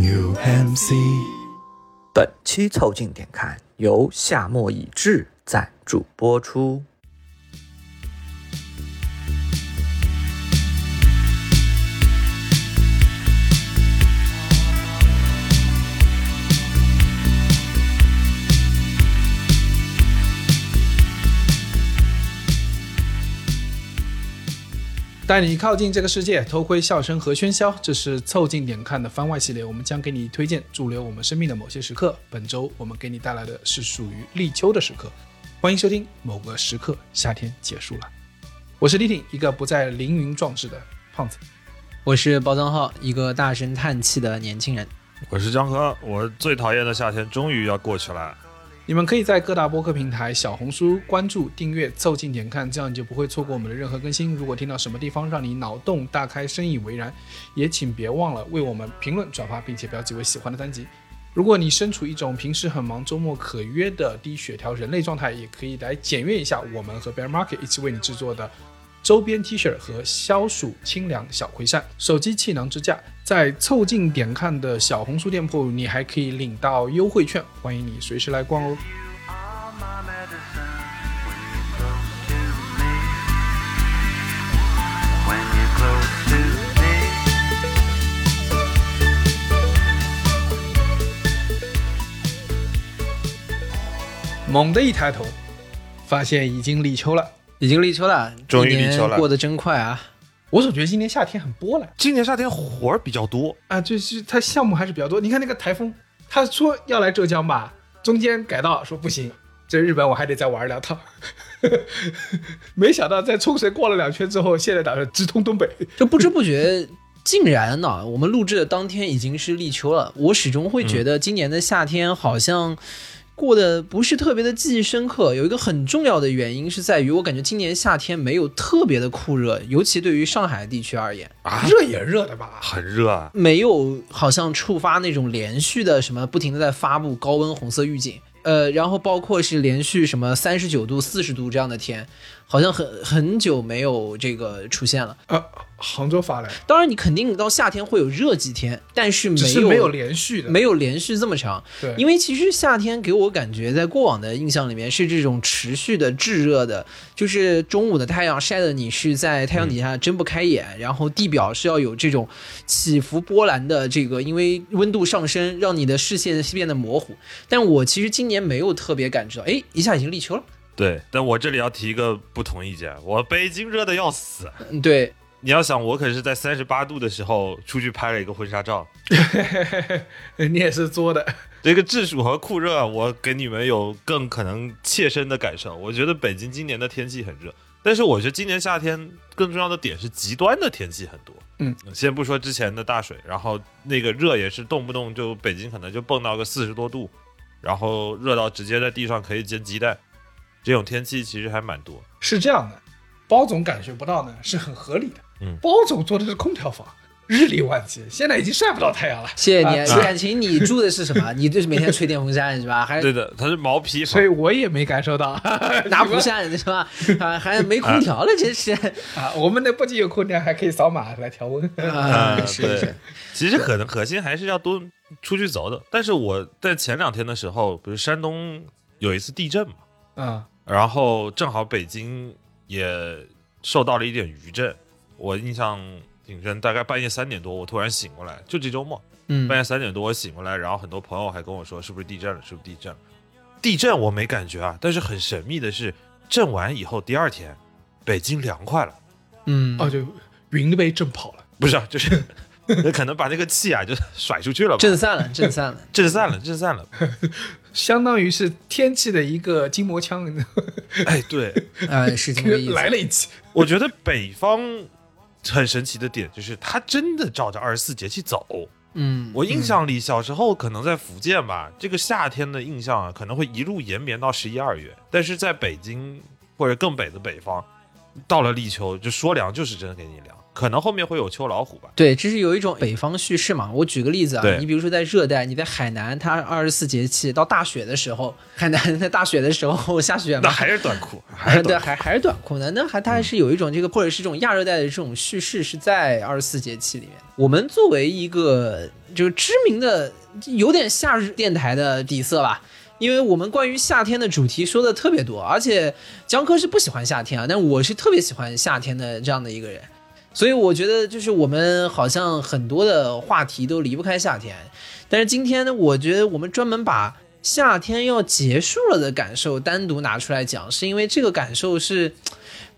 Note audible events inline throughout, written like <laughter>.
New MC。本期凑近点看由夏末已至赞助播出。带你靠近这个世界，偷窥笑声和喧嚣。这是凑近点看的番外系列，我们将给你推荐驻留我们生命的某些时刻。本周我们给你带来的是属于立秋的时刻，欢迎收听某个时刻，夏天结束了。我是李挺，一个不再凌云壮志的胖子。我是包装号，一个大声叹气的年轻人。我是江河，我最讨厌的夏天终于要过去了。你们可以在各大播客平台、小红书关注、订阅、凑近点看，这样你就不会错过我们的任何更新。如果听到什么地方让你脑洞大开、深以为然，也请别忘了为我们评论、转发，并且标记为喜欢的单集。如果你身处一种平时很忙、周末可约的低血条人类状态，也可以来检阅一下我们和 Bear Market 一起为你制作的周边 T 恤和消暑清凉小葵扇、手机气囊支架。在凑近点看的小红书店铺，你还可以领到优惠券，欢迎你随时来逛哦。猛地一抬头，发现已经立秋了。已经立秋了，终于立秋了过得真快啊！我总觉得今年夏天很波澜今年夏天活儿比较多，啊，就是它项目还是比较多。你看那个台风，他说要来浙江吧，中间改道说不行，这日本我还得再玩两趟。<laughs> 没想到在冲绳逛了两圈之后，现在打算直通东北。就不知不觉，竟然呢，我们录制的当天已经是立秋了。我始终会觉得今年的夏天好像过得不是特别的记忆深刻。有一个很重要的原因是在于，我感觉今年夏天没有特别的酷热，尤其对于上海地区而言，啊热也热的吧？很热啊。没有好像触发那种连续的什么不停的在发布高温红色预警。呃，然后包括是连续什么三十九度、四十度这样的天，好像很很久没有这个出现了。呃，杭州发来，当然，你肯定到夏天会有热几天，但是没有没有连续的，没有连续这么长。对，因为其实夏天给我感觉，在过往的印象里面是这种持续的炙热的，就是中午的太阳晒的你是在太阳底下睁不开眼，然后地表是要有这种起伏波澜的这个，因为温度上升让你的视线变得模糊。但我其实今年没有特别感知到，哎，一下已经立秋了。对，但我这里要提一个不同意见，我北京热的要死。嗯，对，你要想，我可是在三十八度的时候出去拍了一个婚纱照，<laughs> 你也是作的。这个制暑和酷热，我给你们有更可能切身的感受。我觉得北京今年的天气很热，但是我觉得今年夏天更重要的点是极端的天气很多。嗯，先不说之前的大水，然后那个热也是动不动就北京可能就蹦到个四十多度，然后热到直接在地上可以煎鸡蛋，这种天气其实还蛮多。是这样的，包总感觉不到呢，是很合理的。嗯包总做的是空调房，日理万机，现在已经晒不到太阳了。谢谢你。啊感情你住的是什么？<laughs> 你就是每天吹电风扇是吧？还对的，它是毛坯房所以，我也没感受到 <laughs> 拿蒲扇是吧？啊，还没空调了，真是。啊，我们那不仅有空调，还可以扫码来调温。啊，是，，其实可能核心还是要多出去走走。但是我在前两天的时候，不是山东有一次地震嘛，啊，然后正好北京也受到了一点余震，我印象挺深。大概半夜三点多，我突然醒过来，就这周末嗯半夜三点多我醒过来，然后很多朋友还跟我说是不是地震了，是不是地震了？地震我没感觉啊，但是很神秘的是，震完以后第二天，北京凉快了。嗯，哦，就云被震跑了。不是啊，就是 <laughs> 可能把那个气啊就甩出去了吧，震散了，震散了。震散了，震散了。相当于是天气的一个筋膜枪，哎，对，呃，是这个意思。来了一期。我觉得北方很神奇的点就是，它真的照着二十四节气走。嗯，我印象里，小时候可能在福建吧，这个夏天的印象啊，可能会一路延绵到十一二月。但是在北京或者更北的北方，到了立秋就说凉就是真的给你凉。可能后面会有秋老虎吧。对，这是有一种北方叙事嘛。我举个例子啊，你比如说在热带，你在海南，它二十四节气到大雪的时候，海南在大雪的时候下雪嘛，那还是短裤，还是 <laughs> 对，短裤。还还是短裤呢？那还它还是有一种这个，或者是这种亚热带的这种叙事是在二十四节气里面。我们作为一个就是知名的有点夏日电台的底色吧，因为我们关于夏天的主题说的特别多，而且江科是不喜欢夏天啊，但我是特别喜欢夏天的这样的一个人。所以我觉得，就是我们好像很多的话题都离不开夏天，但是今天呢，我觉得我们专门把夏天要结束了的感受单独拿出来讲，是因为这个感受是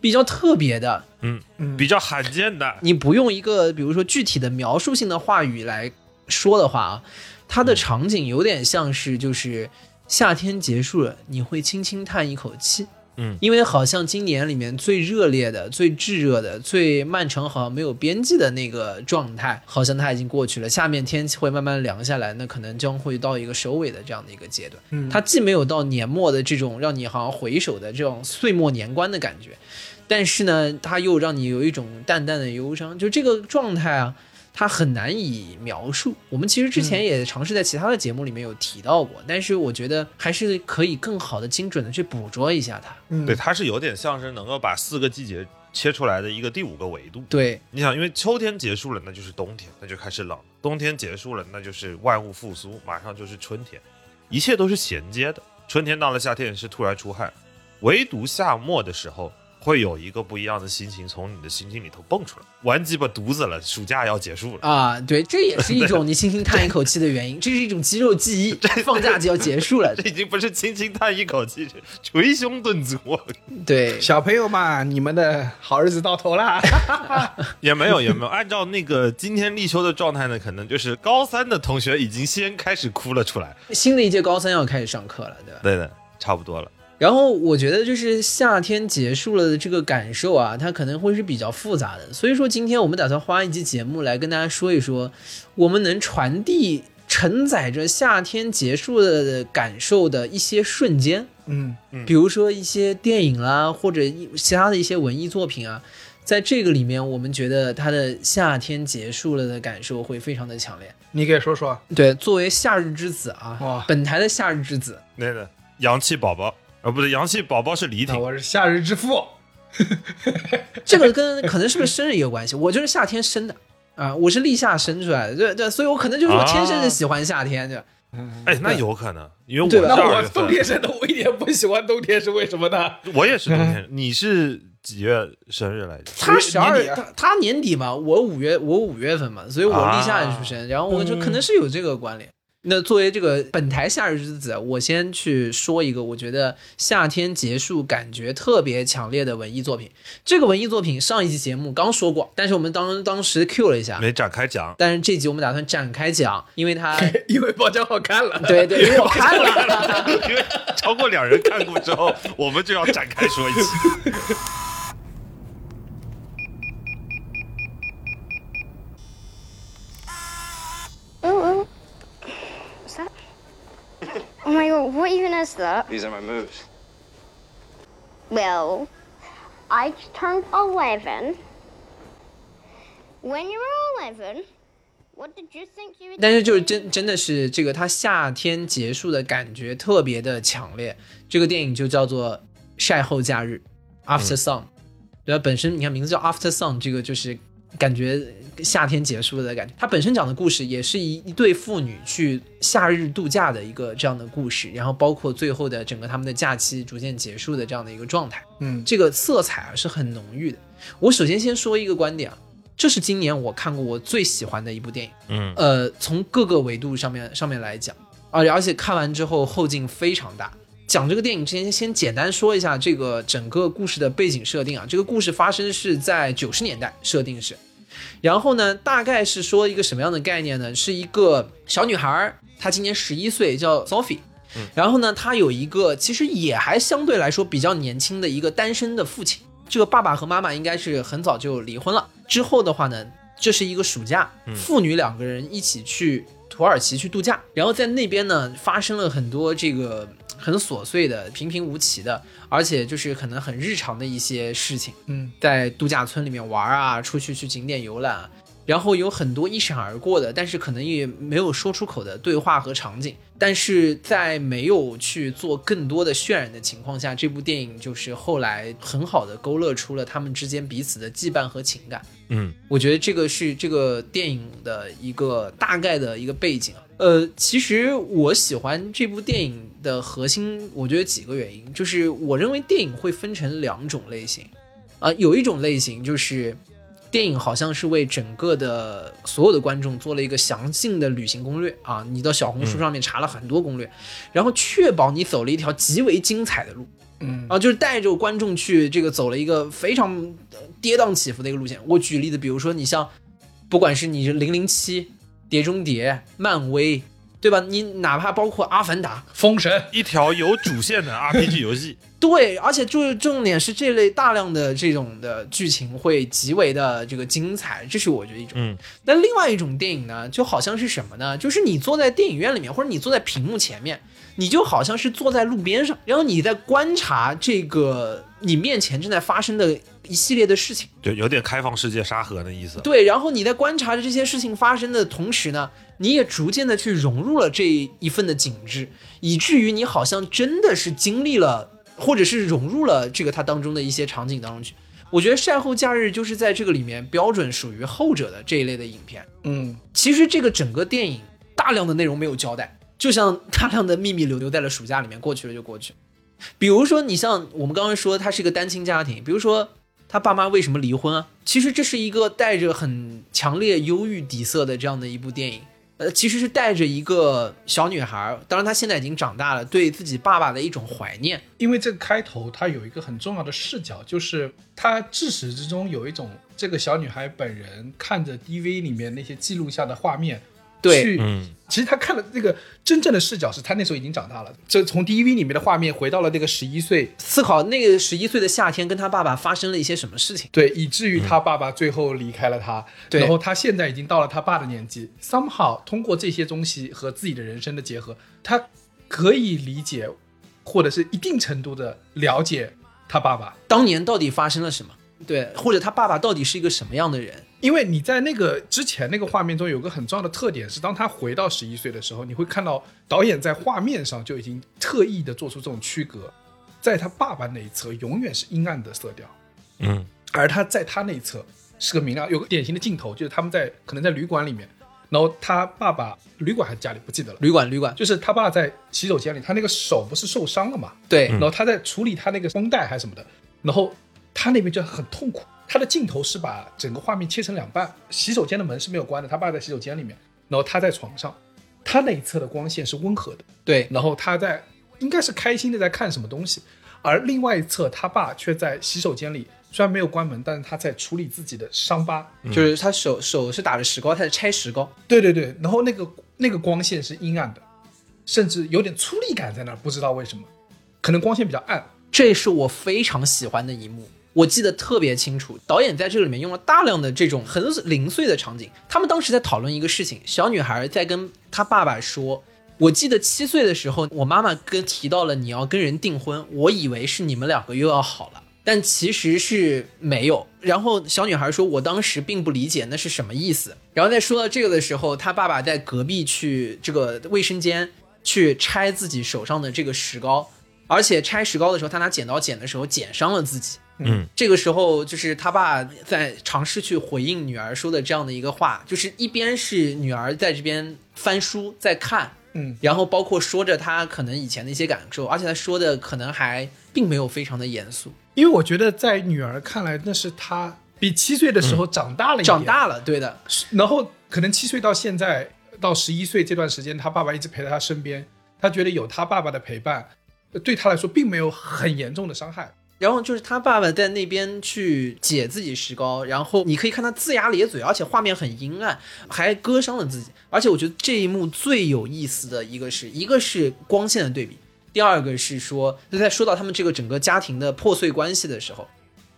比较特别的。嗯，比较罕见的。你不用一个比如说具体的描述性的话语来说的话啊，它的场景有点像是就是夏天结束了，你会轻轻叹一口气。嗯因为好像今年里面最热烈的、最炙热的、最漫长好像没有边际的那个状态，好像它已经过去了。下面天气会慢慢凉下来，那可能将会到一个收尾的这样的一个阶段。嗯它既没有到年末的这种让你好像回首的这种岁末年关的感觉，但是呢，它又让你有一种淡淡的忧伤，就这个状态啊，它很难以描述。我们其实之前也尝试在其他的节目里面有提到过，但是我觉得还是可以更好的、精准的去捕捉一下它。嗯对，它是有点像是能够把四个季节切出来的一个第五个维度。对，你想，因为秋天结束了，那就是冬天，那就开始冷；冬天结束了，那就是万物复苏，马上就是春天，一切都是衔接的。春天到了，夏天是突然出汗，唯独夏末的时候，会有一个不一样的心情从你的心情里头蹦出来。玩鸡巴犊子了，暑假要结束了。啊，对，这也是一种 <laughs> 你轻轻叹一口气的原因，这是一种肌肉记忆，<laughs> 放假就要结束了。<laughs> 这已经不是轻轻叹一口气，是捶胸顿足。对，小朋友嘛，你们的好日子到头啦！也没有，也没有。按照那个今天立秋的状态呢，可能就是高三的同学已经先开始哭了出来。新的一届高三要开始上课了，对吧？对的，差不多了。然后我觉得就是夏天结束了的这个感受啊，它可能会是比较复杂的。所以说今天我们打算花一期节目来跟大家说一说，我们能传递承载着夏天结束了的感受的一些瞬间，嗯嗯，比如说一些电影啦，或者一其他的一些文艺作品啊，在这个里面，我们觉得它的夏天结束了的感受会非常的强烈。你给说说。对，作为夏日之子啊哇，本台的夏日之子，那个洋气宝宝，啊，不对，洋气宝宝是李挺。那我是夏日之父。<laughs> 这个跟可能是不是生日也有关系？我就是夏天生的啊，我是立夏生出来的，对对，所以我可能就是我天生就喜欢夏天，对吧？哎，那有可能，因为我那我冬天生的，我一点不喜欢冬天，是为什么呢？<laughs> 我也是冬天。你是几月生日来着？他十二他他年底嘛，我五月我五月份嘛，所以我立夏出生，然后我就可能是有这个关联。那作为这个本台夏日之子，我先去说一个我觉得夏天结束感觉特别强烈的文艺作品。这个文艺作品上一期节目刚说过，但是我们当当时 Q 了一下，没展开讲。但是这集我们打算展开讲，因为它 <laughs> 因为包浆好看了。<laughs> 对对，因为好看了。<laughs> 因为超过两人看过之后，我们就要展开说一期。Ooh, ooh. Oh my god, what even is that? These are my moves. Well, I turned 11. When you were 11, what did you think you would 但是就是真真的是这个，它夏天结束的感觉特别的强烈。这个电影就叫做《晒后假日》（After Sun），、对吧？本身你看名字叫 After Sun，这个就是感觉夏天结束了的感觉。它本身讲的故事也是一一对父女去夏日度假的一个这样的故事，然后包括最后的整个他们的假期逐渐结束的这样的一个状态。嗯，这个色彩啊是很浓郁的。我首先先说一个观点啊，这是今年我看过我最喜欢的一部电影。嗯，呃，从各个维度上面上面来讲，而而且看完之后后劲非常大。讲这个电影之前，先简单说一下这个整个故事的背景设定啊。这个故事发生是在九十年代，设定是，然后呢，大概是说一个什么样的概念呢？是一个小女孩儿，她今年十一岁，叫 Sophie。然后呢，她有一个其实也还相对来说比较年轻的一个单身的父亲。这个爸爸和妈妈应该是很早就离婚了。之后的话呢，这是一个暑假，父女两个人一起去土耳其去度假，然后在那边呢发生了很多这个很琐碎的、平平无奇的，而且就是可能很日常的一些事情，嗯，在度假村里面玩啊，出去去景点游览啊，然后有很多一闪而过的，但是可能也没有说出口的对话和场景，但是在没有去做更多的渲染的情况下，这部电影就是后来很好的勾勒出了他们之间彼此的羁绊和情感。嗯，我觉得这个是这个电影的一个大概的一个背景啊。呃，其实我喜欢这部电影的核心，我觉得几个原因，就是我认为电影会分成两种类型，啊、有一种类型就是电影好像是为整个的所有的观众做了一个详尽的旅行攻略啊，你到小红书上面查了很多攻略，然后确保你走了一条极为精彩的路，嗯。啊，就是带着观众去这个走了一个非常呃跌宕起伏的一个路线。我举例子，比如说你像，不管是你是零零七、碟中谍、漫威，对吧？你哪怕包括阿凡达，封神，一条有主线的 RPG 游戏，<laughs> 对，而且就是重点是这类大量的这种的剧情会极为的这个精彩，这是我觉得一种。嗯，那另外一种电影呢，就好像是什么呢？就是你坐在电影院里面，或者你坐在屏幕前面，你就好像是坐在路边上，然后你在观察这个你面前正在发生的一系列的事情。对有点开放世界沙盒的意思。对，然后你在观察着这些事情发生的同时呢，你也逐渐的去融入了这一份的景致，以至于你好像真的是经历了，或者是融入了这个它当中的一些场景当中去。我觉得《晒后假日》就是在这个里面标准属于后者的这一类的影片。嗯，其实这个整个电影大量的内容没有交代，就像大量的秘密留留在了暑假里面，过去了就过去了。比如说，你像我们刚刚说，他是一个单亲家庭，比如说他爸妈为什么离婚啊？其实这是一个带着很强烈忧郁底色的这样的一部电影。呃，其实是带着一个小女孩，当然她现在已经长大了，对自己爸爸的一种怀念。因为这个开头它有一个很重要的视角，就是它至始至终有一种这个小女孩本人看着 DV 里面那些记录下的画面，对去嗯，其实他看的这个真正的视角是他那时候已经长大了，这从 DV 里面的画面回到了那个十一岁，思考那个十一岁的夏天跟他爸爸发生了一些什么事情。对，以至于他爸爸最后离开了他，对然后他现在已经到了他爸的年纪，somehow 通过这些东西和自己的人生的结合，他可以理解，或者是一定程度的了解他爸爸。当年到底发生了什么？对，或者他爸爸到底是一个什么样的人？因为你在那个之前那个画面中有个很重要的特点是，当他回到十一岁的时候，你会看到导演在画面上就已经特意的做出这种区隔，在他爸爸那一侧永远是阴暗的色调，嗯，而他在他那一侧是个明亮。有个典型的镜头就是他们在可能在旅馆里面，然后他爸爸旅馆还是家里不记得了，旅馆，旅馆，就是他爸在洗手间里，他那个手不是受伤了嘛，对，然后他在处理他那个绷带还是什么的，然后他那边就很痛苦。他的镜头是把整个画面切成两半，洗手间的门是没有关的，他爸在洗手间里面，然后他在床上，他那一侧的光线是温和的，对，然后他在应该是开心的在看什么东西，而另外一侧他爸却在洗手间里，虽然没有关门，但是他在处理自己的伤疤。就是他手手是打着石膏，他在拆石膏。对对对，然后那个那个光线是阴暗的，甚至有点粗粝感在那儿，不知道为什么，可能光线比较暗。这是我非常喜欢的一幕，我记得特别清楚。导演在这里面用了大量的这种很零碎的场景。他们当时在讨论一个事情，小女孩在跟她爸爸说：“我记得七岁的时候，我妈妈跟提到了你要跟人订婚，我以为是你们两个又要好了。”但其实是没有。然后小女孩说：“我当时并不理解那是什么意思。”然后在说到这个的时候，她爸爸在隔壁去这个卫生间去拆自己手上的这个石膏，而且拆石膏的时候，他拿剪刀剪的时候剪伤了自己。嗯，这个时候就是他爸在尝试去回应女儿说的这样的一个话，就是一边是女儿在这边翻书在看，嗯，然后包括说着他可能以前的一些感受，而且他说的可能还并没有非常的严肃，因为我觉得在女儿看来，那是她比七岁的时候长大了一点，长大了，对的，然后可能七岁到现在到十一岁这段时间，他爸爸一直陪在他身边，他觉得有他爸爸的陪伴，呃对他来说并没有很严重的伤害。然后就是他爸爸在那边去解自己石膏，然后你可以看他龇牙咧嘴，而且画面很阴暗，还割伤了自己。而且我觉得这一幕最有意思的一个是，一个是光线的对比，第二个是说，在说到他们这个整个家庭的破碎关系的时候，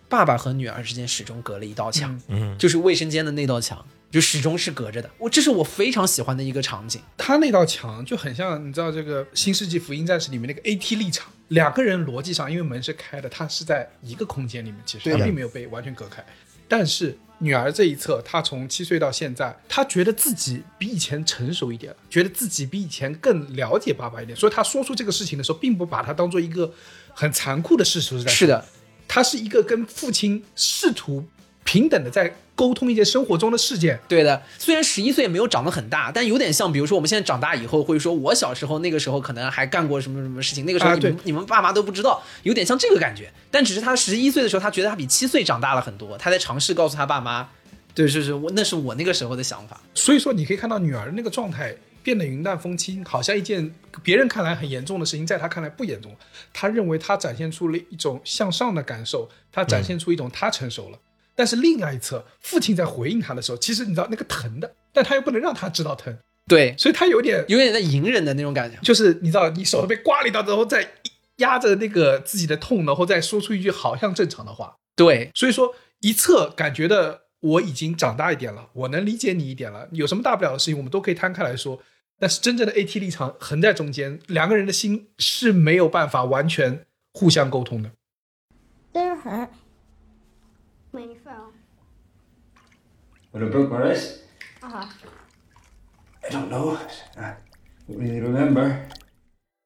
爸爸和女儿之间始终隔了一道墙，嗯就是卫生间的那道墙。就始终是隔着的。我这是我非常喜欢的一个场景。他那道墙就很像，你知道这个《新世纪福音战士》里面那个 AT 立场，两个人逻辑上因为门是开的，他是在一个空间里面，其实他并没有被完全隔开。但是女儿这一侧，她从七岁到现在，她觉得自己比以前成熟一点了，觉得自己比以前更了解爸爸一点，所以她说出这个事情的时候，并不把它当做一个很残酷的事实在是的，他是一个跟父亲试图平等的在沟通一些生活中的事件。对的，虽然十一岁没有长得很大，但有点像，比如说我们现在长大以后会说，我小时候那个时候可能还干过什么什么事情，那个时候啊你们、对你们爸妈都不知道，有点像这个感觉。但只是他十一岁的时候，他觉得他比七岁长大了很多，他在尝试告诉他爸妈，对，就是我那是我那个时候的想法。所以说，你可以看到女儿那个状态变得云淡风轻，好像一件别人看来很严重的事情，在他看来不严重。他认为他展现出了一种向上的感受，他展现出一种他成熟了。但是另外一侧，父亲在回应他的时候，其实你知道那个疼的，但他又不能让他知道疼，对，所以他有点有点在隐忍的那种感觉。就是你知道，你手被刮了一刀之后，再压着那个自己的痛，然后再说出一句好像正常的话。对，所以说，一侧感觉的我已经长大一点了，我能理解你一点了，有什么大不了的事情，我们都可以摊开来说。但是真正的 AT 立场横在中间，两个人的心是没有办法完全互相沟通的。Hurt. When you fell. When I broke my wrist? Uh huh. I don't know. I don't really remember.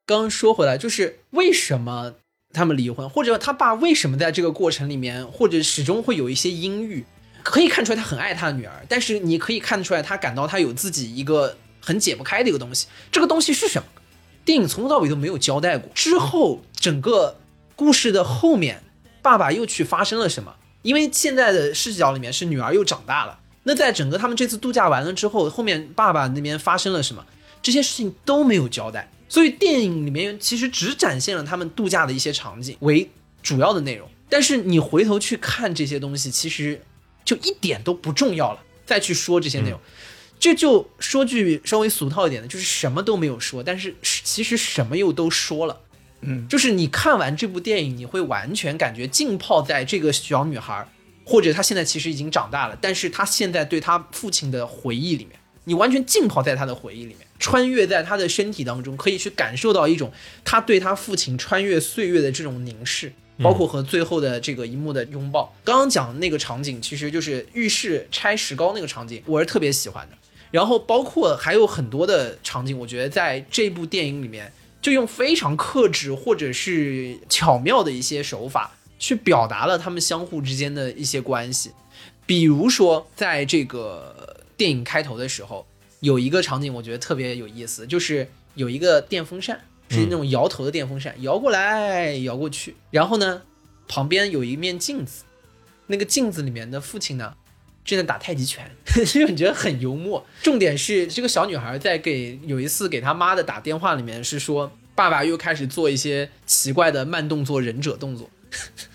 刚刚说回来，就是为什么他们离婚，或者他爸为什么在这个过程里面，或者始终会有一些阴郁，可以看出来他很爱他的女儿，但是你可以看出来他感到他有自己一个很解不开的一个东西。这个东西是什么？电影从头到尾都没有交代过。之后整个故事的后面，爸爸又去发生了什么？因为现在的视角里面是女儿又长大了。那在整个他们这次度假完了之后，后面爸爸那边发生了什么？这些事情都没有交代，所以电影里面其实只展现了他们度假的一些场景为主要的内容。但是你回头去看这些东西，其实就一点都不重要了。再去说这些内容，这就说句稍微俗套一点的，就是什么都没有说，但是其实什么又都说了。嗯，就是你看完这部电影，你会完全感觉浸泡在这个小女孩，或者她现在其实已经长大了，但是她现在对她父亲的回忆里面，你完全浸泡在她的回忆里面，穿越在她的身体当中，可以去感受到一种她对她父亲穿越岁月的这种凝视。包括和最后的这个一幕的拥抱，刚刚讲的那个场景，其实就是浴室拆石膏那个场景，我是特别喜欢的。然后包括还有很多的场景，我觉得在这部电影里面，就用非常克制或者是巧妙的一些手法，去表达了他们相互之间的一些关系。比如说，在这个电影开头的时候，有一个场景我觉得特别有意思，就是有一个电风扇，是那种摇头的电风扇，摇过来摇过去，然后呢，旁边有一面镜子，那个镜子里面的父亲呢，正在打太极拳，<laughs> 因为你觉得很幽默。重点是这个小女孩在给有一次给她妈的打电话里面是说，爸爸又开始做一些奇怪的慢动作忍者动作。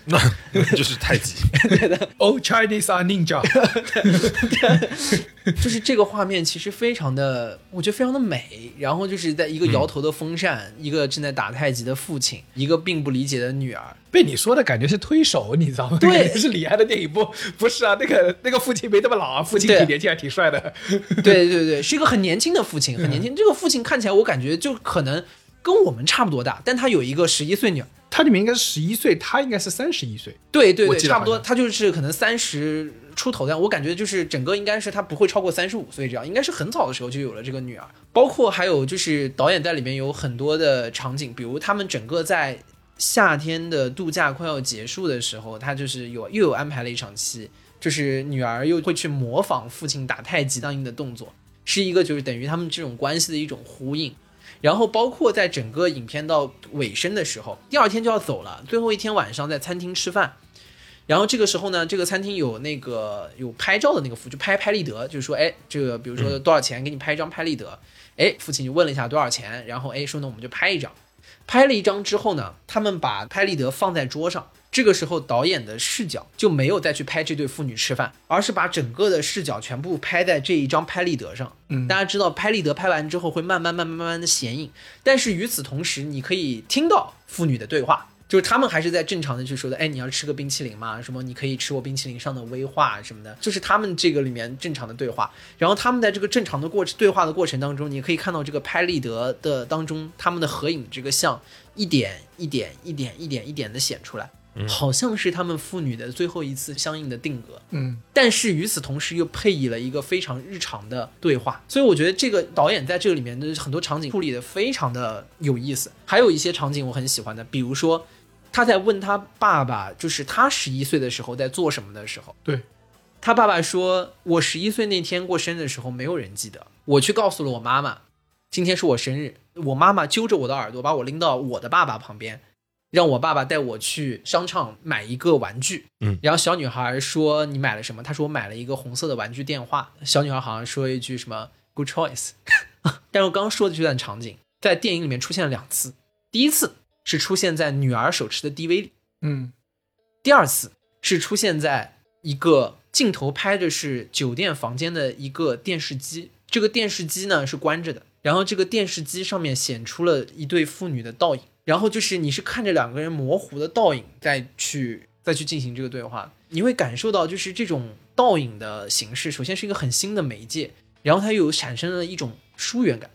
那 <laughs> 就是太极。<laughs> Oh Chinese are ninja，<laughs> 就是这个画面其实非常的，我觉得非常的美。然后就是在一个摇头的风扇，一个正在打太极的父亲，一个并不理解的女儿。被你说的感觉是推手，你知道吗？对是李安的电影不不是啊？那个那个父亲没那么老啊，父亲挺年轻还挺帅的。对对对，是一个很年轻的父亲，很年轻。这个父亲看起来我感觉就可能跟我们差不多大，但他有一个十一岁女儿。他里面应该是十一岁，他应该是三十一岁。对对对，差不多，他就是可能三十出头的，我感觉就是整个应该是他不会超过三十五岁这样，应该是很早的时候就有了这个女儿。包括还有就是导演在里面有很多的场景，比如他们整个在夏天的度假快要结束的时候，他就是有又有安排了一场戏，就是女儿又会去模仿父亲打太极当应的动作，是一个就是等于他们这种关系的一种呼应。然后包括在整个影片到尾声的时候，第二天就要走了，最后一天晚上在餐厅吃饭，然后这个时候呢，这个餐厅有那个有拍照的那个服务，就拍拍立得，就是说，哎，这个比如说多少钱，给你拍一张拍立得，哎，父亲就问了一下多少钱，然后哎说那我们就拍一张，拍了一张之后呢，他们把拍立得放在桌上。这个时候，导演的视角就没有再去拍这对父女吃饭，而是把整个的视角全部拍在这一张拍立得上。嗯大家知道拍立得拍完之后会慢慢慢慢慢慢的显影，但是与此同时，你可以听到父女的对话，就是他们还是在正常的去说的，哎，你要吃个冰淇淋吗？什么你可以吃我冰淇淋上的威化什么的，就是他们这个里面正常的对话。然后他们在这个正常的过对话的过程当中，你可以看到这个拍立得的当中，他们的合影这个像一点一点一点一点一点的显出来，好像是他们父女的最后一次相应的定格。嗯，但是与此同时又配以了一个非常日常的对话，所以我觉得这个导演在这个里面的很多场景处理的非常的有意思，还有一些场景我很喜欢的，比如说他在问他爸爸，就是他十一岁的时候在做什么的时候，对，他爸爸说：“我十一岁那天过生日的时候，没有人记得，我去告诉了我妈妈，今天是我生日，我妈妈揪着我的耳朵，把我拎到我的爸爸旁边。”让我爸爸带我去商场买一个玩具，嗯然后小女孩说你买了什么？她说我买了一个红色的玩具电话。小女孩好像说一句什么 “good choice”，<laughs> 但是我刚刚说的这段场景在电影里面出现了两次，第一次是出现在女儿手持的 DV 里，嗯第二次是出现在一个镜头拍的是酒店房间的一个电视机，这个电视机呢是关着的，然后这个电视机上面显出了一对父女的倒影，然后就是你是看着两个人模糊的倒影再去再去进行这个对话，你会感受到就是这种倒影的形式，首先是一个很新的媒介，然后它又有产生了一种疏远感，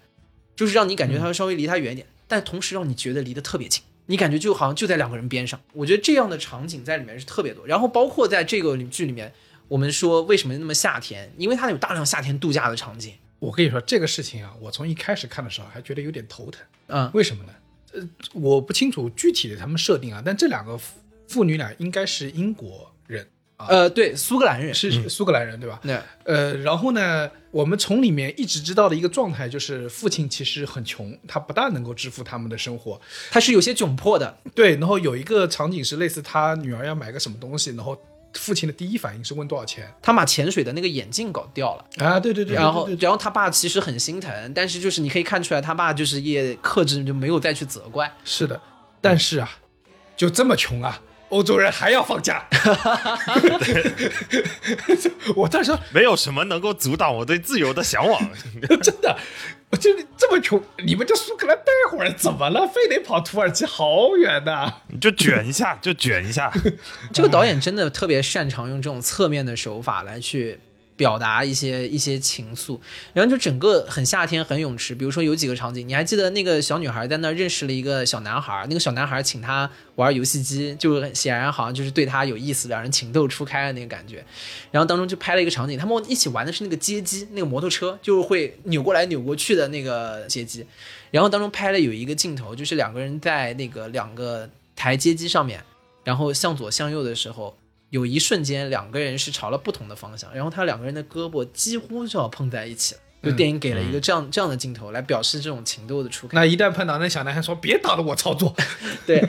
就是让你感觉它稍微离他远一点，但同时让你觉得离得特别近。你感觉就好像就在两个人边上，我觉得这样的场景在里面是特别多。然后包括在这个剧里面，我们说为什么那么夏天，因为它有大量夏天度假的场景。我跟你说这个事情啊，我从一开始看的时候还觉得有点头疼。嗯，为什么呢？呃，我不清楚具体的他们设定啊，但这两个父父女俩应该是英国人，呃，对，苏格兰人是是苏格兰人对吧？那呃，然后呢，我们从里面一直知道的一个状态就是，父亲其实很穷，他不大能够支付他们的生活。他是有些窘迫的，对，然后有一个场景是类似他女儿要买个什么东西，然后父亲的第一反应是问多少钱他把潜水的那个眼镜搞掉了。啊？对对对，然后，然后他爸其实很心疼，但是就是你可以看出来，他爸就是也克制，就没有再去责怪。是的，但是啊，就这么穷啊，欧洲人还要放假。<laughs> 我当时说没有什么能够阻挡我对自由的向往。<laughs> 真的，我就这么穷，你们这苏格兰待会儿怎么了？非得跑土耳其好远呐、你就卷一下，就卷一下。<laughs> 这个导演真的特别擅长用这种侧面的手法来去表达一些一些情愫，然后就整个很夏天很泳池，比如说有几个场景，你还记得那个小女孩在那认识了一个小男孩，那个小男孩请她玩游戏机，就显然好像就是对她有意思，两人情窦初开的那个感觉。然后当中就拍了一个场景，他们一起玩的是那个街机，那个摩托车，就会扭过来扭过去的那个街机。然后当中拍了有一个镜头，就是两个人在那个两个台阶机上面，然后向左向右的时候，有一瞬间两个人是朝了不同的方向，然后他两个人的胳膊几乎就要碰在一起了。就电影给了一个这样、这样的镜头来表示这种情窦的初开。那一旦碰到那小男孩说别打了我操作，<laughs> 对，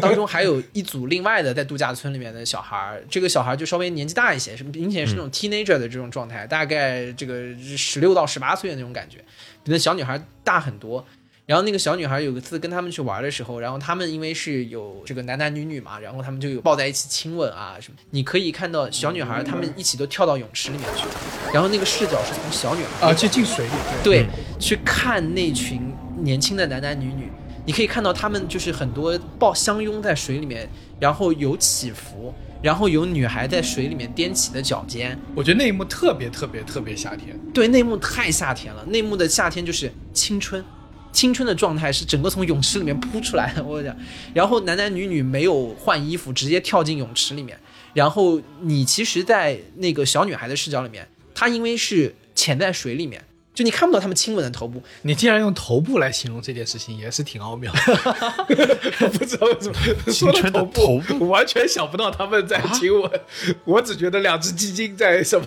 当中还有一组另外的在度假村里面的小孩儿，这个小孩就稍微年纪大一些，是明显是那种 teenager 的这种状态，大概这个十六到十八岁的那种感觉，比那小女孩大很多。然后那个小女孩有一次跟他们去玩的时候，然后他们因为是有这个男男女女嘛，然后他们就有抱在一起亲吻啊什么。你可以看到小女孩他们一起都跳到泳池里面去，然后那个视角是从小女孩啊，去进水里，对，对，去看那群年轻的男男女女，你可以看到他们就是很多抱相拥在水里面，然后有起伏，然后有女孩在水里面踮起的脚尖。我觉得那一幕特别特别特别夏天。对，那一幕太夏天了，那一幕的夏天就是青春。青春的状态是整个从泳池里面扑出来的，<laughs> 我跟你讲，然后男男女女没有换衣服，直接跳进泳池里面，然后你其实，在那个小女孩的视角里面，她因为是潜在水里面，就你看不到他们亲吻的头部，你竟然用头部来形容这件事情，也是挺奥妙。的。<laughs> 不知道为什么。说青春的头头部我完全想不到他们在亲吻。我只觉得两只基金在什么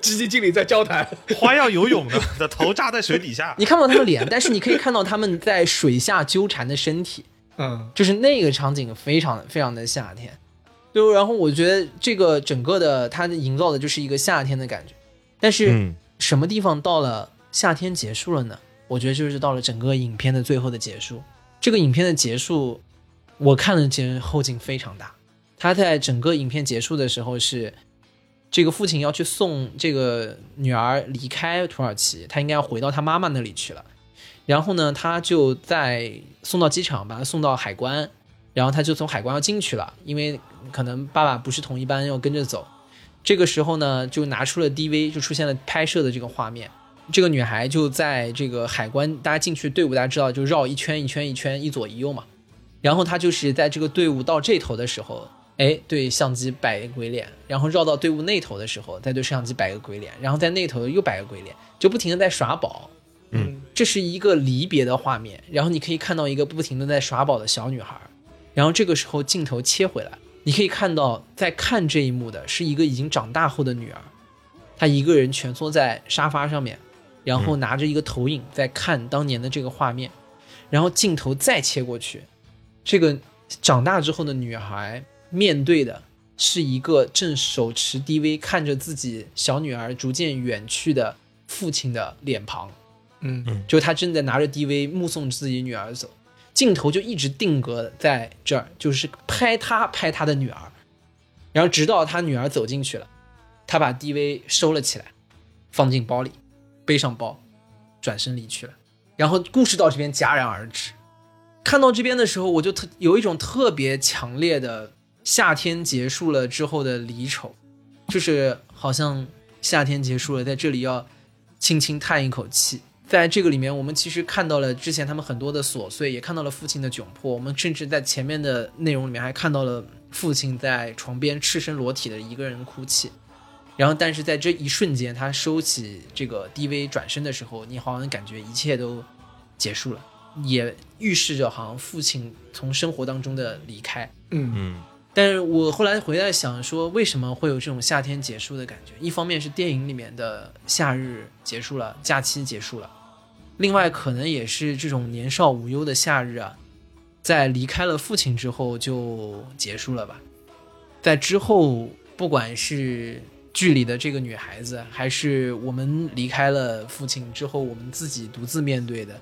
基金经理在交谈。花样游泳的的头扎在水底下，你看不到他们脸，但是你可以看到他们在水下纠缠的身体，嗯，就是那个场景非常非常的夏天。就然后我觉得这个整个的它营造的就是一个夏天的感觉，但是嗯什么地方到了夏天结束了呢？我觉得就是到了整个影片的最后的结束。这个影片的结束，我看了前后劲非常大。他在整个影片结束的时候是，这个父亲要去送这个女儿离开土耳其，他应该要回到他妈妈那里去了。然后呢，他就在送到机场，把他送到海关。然后他就从海关要进去了，因为可能爸爸不是同一班，要跟着走。这个时候呢，就拿出了 DV，就出现了拍摄的这个画面。这个女孩就在这个海关，大家进去队伍，大家知道就绕一圈一圈一圈，一左一右嘛。然后她就是在这个队伍到这头的时候，哎，对相机摆个鬼脸，然后绕到队伍那头的时候，再对摄像机摆个鬼脸，然后在那头又摆个鬼脸，就不停的在耍宝。嗯，这是一个离别的画面，然后你可以看到一个不停的在耍宝的小女孩，然后这个时候镜头切回来，你可以看到在看这一幕的是一个已经长大后的女儿，她一个人蜷缩在沙发上面，然后拿着一个投影在看当年的这个画面，然后镜头再切过去，这个长大之后的女孩面对的是一个正手持 DV 看着自己小女儿逐渐远去的父亲的脸庞。嗯。就他正在拿着 DV 目送自己女儿走，镜头就一直定格在这儿，就是拍他拍他的女儿，然后直到他女儿走进去了，他把 DV 收了起来，放进包里，背上包，转身离去了。然后故事到这边戛然而止。看到这边的时候，我就特有一种特别强烈的夏天结束了之后的离愁，就是好像夏天结束了，在这里要轻轻叹一口气。在这个里面，我们其实看到了之前他们很多的琐碎，也看到了父亲的窘迫。我们甚至在前面的内容里面还看到了父亲在床边赤身裸体的一个人哭泣。然后，但是在这一瞬间，他收起这个 DV 转身的时候，你好像感觉一切都结束了，也预示着好像父亲从生活当中的离开。嗯嗯但是我后来回来想说，为什么会有这种夏天结束的感觉？一方面是电影里面的夏日结束了，假期结束了，另外可能也是这种年少无忧的夏日啊，在离开了父亲之后就结束了吧。在之后，不管是剧里的这个女孩子，还是我们离开了父亲之后，我们自己独自面对的，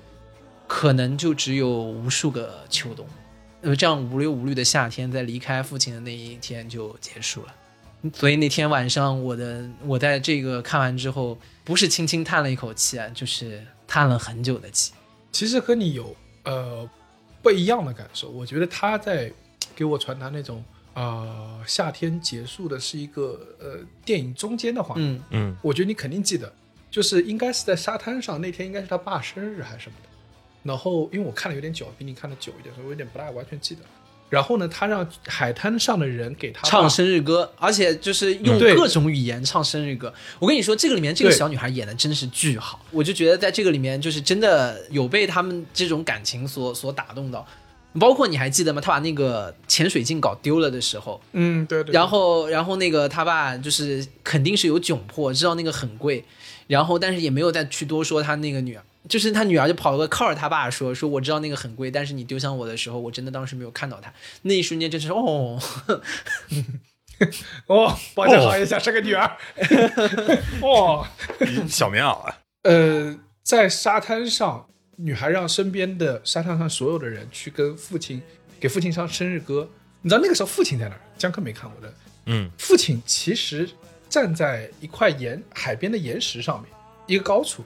可能就只有无数个秋冬。呃，这样无忧无虑的夏天，在离开父亲的那一天就结束了。所以那天晚上，我的我在这个看完之后，不是轻轻叹了一口气啊，就是叹了很久的气。其实和你有呃不一样的感受。我觉得他在给我传达那种呃夏天结束的是一个呃电影中间的画面。嗯嗯我觉得你肯定记得，就是应该是在沙滩上那天，应该是他爸生日还是什么的。然后因为我看的有点久，比你看的久一点，所以我有点不大完全记得。然后呢，他让海滩上的人给他唱生日歌，而且就是用各种语言唱生日歌。我跟你说，这个里面这个小女孩演的真是巨好，我就觉得在这个里面就是真的有被他们这种感情所所打动到。包括你还记得吗？他把那个潜水镜搞丢了的时候，嗯，对对。然后，然后那个他爸就是肯定是有窘迫，知道那个很贵，然后但是也没有再去多说他那个女儿，就是他女儿就跑过来靠着他爸说说我知道那个很贵，但是你丢向我的时候，我真的当时没有看到他，那一瞬间真是哦，<laughs> 哦，抱歉，好一下是个女儿。哦，小棉袄啊，呃，在沙滩上，女孩让身边的沙滩上所有的人去跟父亲给父亲唱生日歌。你知道那个时候父亲在哪儿？江科没看我的。嗯父亲其实站在一块岩海边的岩石上面，一个高处。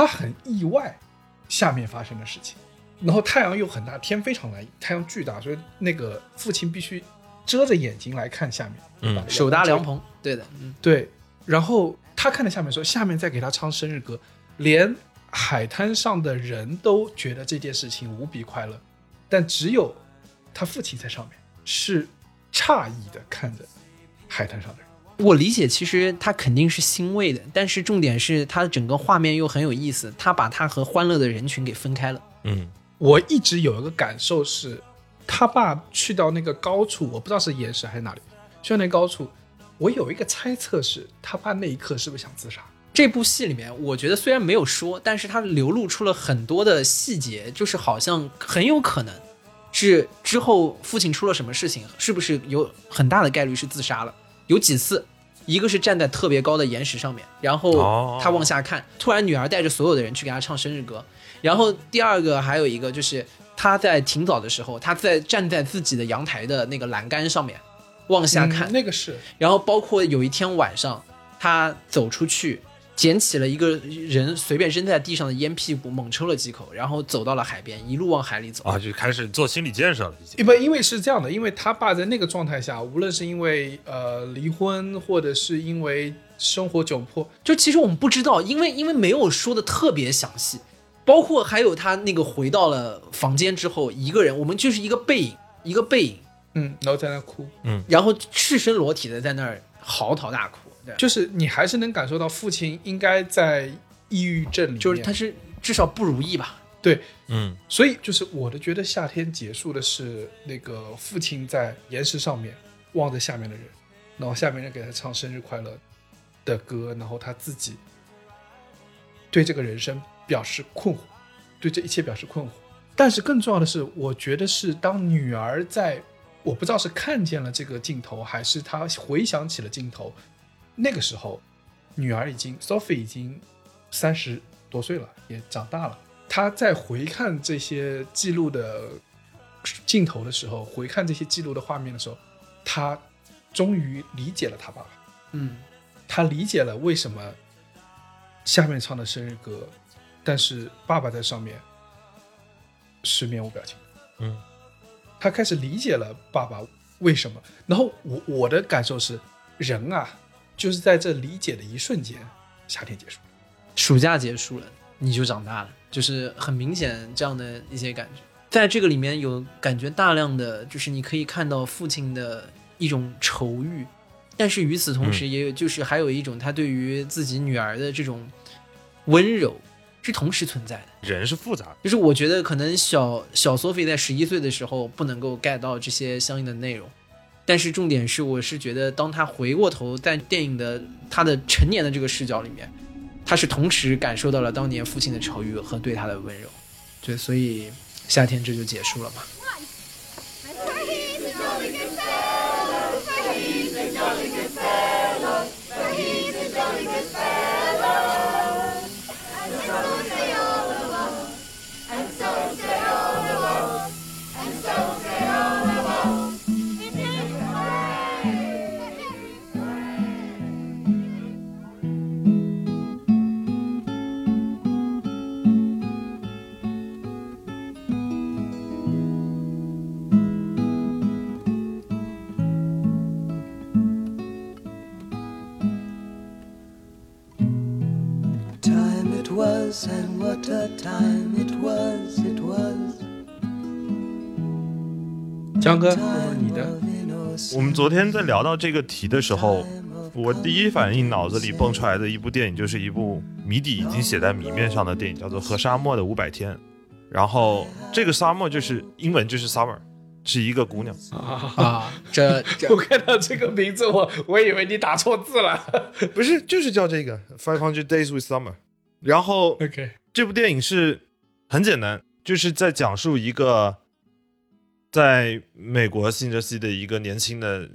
他很意外下面发生的事情，然后太阳又很大，天非常蓝，太阳巨大，所以那个父亲必须遮着眼睛来看下面。嗯手搭凉棚，对的，嗯，对，然后他看着下面说，下面在给他唱生日歌，连海滩上的人都觉得这件事情无比快乐，但只有他父亲在上面是诧异的看着海滩上的人。我理解，其实他肯定是欣慰的，但是重点是他的整个画面又很有意思，他把他和欢乐的人群给分开了。嗯我一直有一个感受是，他爸去到那个高处，我不知道是岩石还是哪里，去到那高处，我有一个猜测是，他爸那一刻是不是想自杀？这部戏里面，我觉得虽然没有说，但是它流露出了很多的细节，就是好像很有可能是之后父亲出了什么事情，是不是有很大的概率是自杀了？有几次，一个是站在特别高的岩石上面，然后哦。他往下看，突然女儿带着所有的人去给他唱生日歌，然后第二个还有一个就是他在挺早的时候，他在站在自己的阳台的那个栏杆上面往下看，嗯那个是，然后包括有一天晚上，他走出去捡起了一个人随便扔在地上的烟屁股，猛抽了几口，然后走到了海边，一路往海里走。啊，就开始做心理建设了，已经。因为因为是这样的，因为他爸在那个状态下，无论是因为呃离婚，或者是因为生活窘迫，就其实我们不知道，因为因为没有说的特别详细，包括还有他那个回到了房间之后，一个人，我们就是一个背影，一个背影，嗯，然后在那哭，嗯然后赤身裸体的在那儿嚎啕大哭，对，就是你还是能感受到父亲应该在抑郁症里面，就是他是至少不如意吧，对，嗯，所以就是我的觉得夏天结束的是那个父亲在岩石上面望着下面的人，然后下面人给他唱生日快乐的歌，然后他自己对这个人生表示困惑，对这一切表示困惑。但是更重要的是，我觉得是当女儿在，我不知道是看见了这个镜头，还是她回想起了镜头，那个时候，女儿已经 Sophie 已经三十多岁了，也长大了。她在回看这些记录的镜头的时候，回看这些记录的画面的时候，她终于理解了她爸爸。嗯，她理解了为什么下面唱的生日歌，但是爸爸在上面是面无表情。嗯，她开始理解了爸爸为什么。然后我我的感受是，人啊，就是在这理解的一瞬间，夏天结束了。暑假结束了，你就长大了，就是很明显这样的一些感觉。在这个里面有感觉大量的，就是你可以看到父亲的一种愁郁，但是与此同时，也有就是还有一种他对于自己女儿的这种温柔是同时存在的。人是复杂的，就是我觉得可能小小 Sophie 在十一岁的时候不能够 get 到这些相应的内容，但是重点是，我是觉得当他回过头在电影的他的成年的这个视角里面，他是同时感受到了当年父亲的愁郁和对他的温柔，对，所以夏天这就结束了嘛。江哥，你的，我们昨天在聊到这个题的时候，我第一反应脑子里蹦出来的一部电影就是一部谜底已经写在谜面上的电影，叫做《和沙漠的五百天》。然后这个沙漠就是英文就是 summer，是一个姑娘。啊，<laughs> 这这 <laughs> 我看到这个名字，我我以为你打错字了。<laughs> 不是，就是叫这个 Five Hundred Days with Summer。然后 OK，这部电影是很简单，就是在讲述一个在美国新泽西的一个年轻的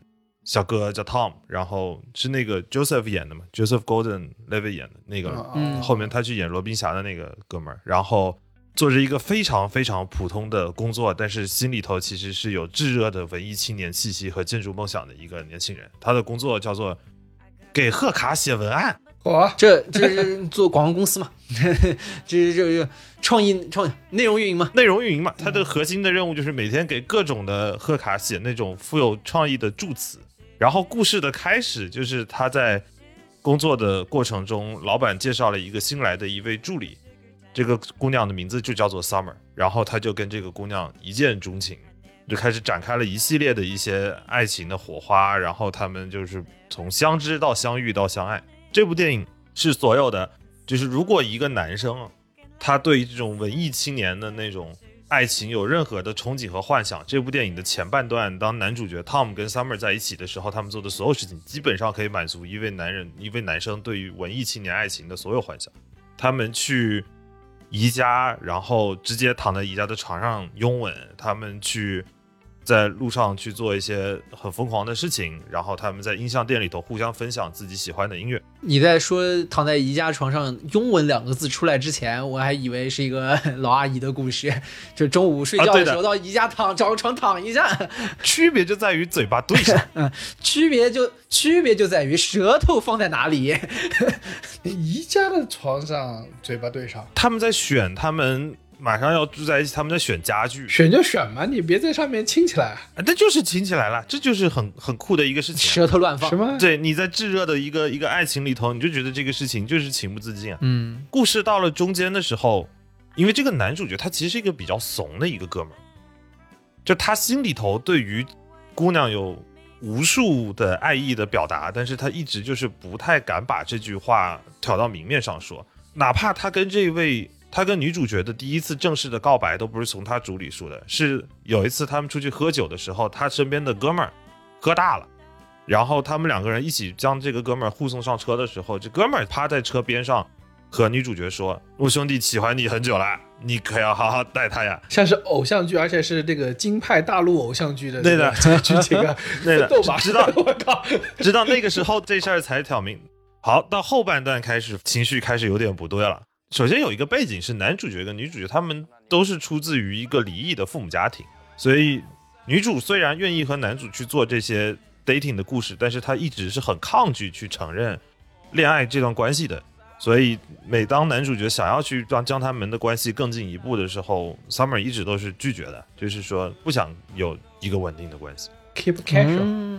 小哥叫 Tom，然后是那个 Joseph 演的嘛，Joseph Golden Levitt 演的那个，嗯后面他去演罗宾侠的那个哥们儿，然后做着一个非常非常普通的工作，但是心里头其实是有炙热的文艺青年气息和建筑梦想的一个年轻人。他的工作叫做给贺卡写文案。好，这这是做广告公司嘛？<laughs> 这这这创意创内容运营嘛？内容运营嘛，它的核心的任务就是每天给各种的贺卡写那种富有创意的祝词。然后故事的开始就是他在工作的过程中，老板介绍了一个新来的一位助理，这个姑娘的名字就叫做 Summer，然后他就跟这个姑娘一见钟情，就开始展开了一系列的一些爱情的火花，然后他们就是从相知到相遇到相爱。这部电影是所有的，就是如果一个男生他对于这种文艺青年的那种爱情有任何的憧憬和幻想，这部电影的前半段，当男主角 Tom 跟 Summer 在一起的时候，他们做的所有事情，基本上可以满足一位男人、一位男生对于文艺青年爱情的所有幻想。他们去宜家，然后直接躺在宜家的床上拥吻；他们去在路上去做一些很疯狂的事情，然后他们在音像店里头互相分享自己喜欢的音乐。你在说躺在宜家床上拥吻两个字出来之前，我还以为是一个 <laughs> 老阿姨的故事，就中午睡觉的时候到宜家躺找个床躺一下，区别就在于嘴巴对上。嗯区别就区别就在于舌头放在哪里。<laughs> 宜家的床上嘴巴对上，他们在选他们马上要住在一起，他们在选家具，选就选嘛，你别在上面亲起来，啊那就是亲起来了，这就是很很酷的一个事情啊。舌头乱放什，么？对，你在炙热的一个一个爱情里头，你就觉得这个事情就是情不自禁啊。嗯，故事到了中间的时候，因为这个男主角他其实是一个比较怂的一个哥们儿，就他心里头对于姑娘有无数的爱意的表达，但是他一直就是不太敢把这句话挑到明面上说，哪怕他跟这位。他跟女主角的第一次正式的告白都不是从他嘴里说的，是有一次他们出去喝酒的时候，他身边的哥们儿喝大了，然后他们两个人一起将这个哥们儿护送上车的时候，这哥们儿趴在车边上和女主角说：“我兄弟喜欢你很久了，你可要好好待他呀。像是偶像剧，而且是这个京派大陆偶像剧的对的这个剧情啊，对的知道我靠，”直到那个时候，这事儿才挑明。好，到后半段开始，情绪开始有点不对了。首先有一个背景是男主角跟女主角他们都是出自于一个离异的父母家庭，所以女主虽然愿意和男主去做这些 dating 的故事，但是她一直是很抗拒去承认恋爱这段关系的。所以每当男主角想要去让将他们的关系更进一步的时候，Summer 一直都是拒绝的，就是说不想有一个稳定的关系。keep casual，、嗯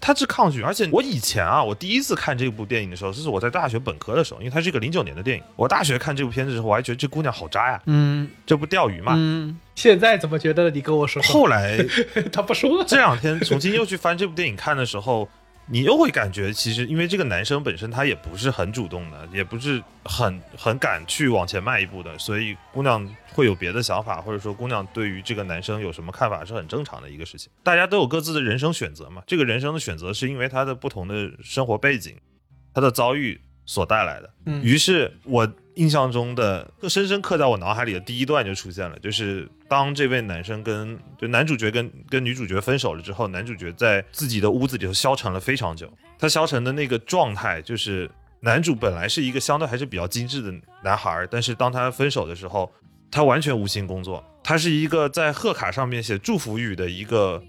他是抗拒，而且我以前啊，我第一次看这部电影的时候，这是我在大学本科的时候，因为它是一个零九年的电影。我大学看这部片子的时候，我还觉得这姑娘好渣呀，嗯这不钓鱼嘛。嗯，现在怎么觉得？你跟我说，后来 <laughs> 他不说，这两天重新又去翻这部电影看的时候，你又会感觉，其实因为这个男生本身他也不是很主动的，也不是很很敢去往前迈一步的，所以姑娘会有别的想法，或者说姑娘对于这个男生有什么看法是很正常的一个事情。大家都有各自的人生选择嘛，这个人生的选择是因为他的不同的生活背景、他的遭遇所带来的。嗯于是我印象中的深深刻在我脑海里的第一段就出现了，就是当这位男生跟就男主角跟跟女主角分手了之后，男主角在自己的屋子里头消沉了非常久。他消沉的那个状态，就是男主本来是一个相对还是比较精致的男孩儿，但是当他分手的时候，他完全无心工作，他是一个在贺卡上面写祝福语的一个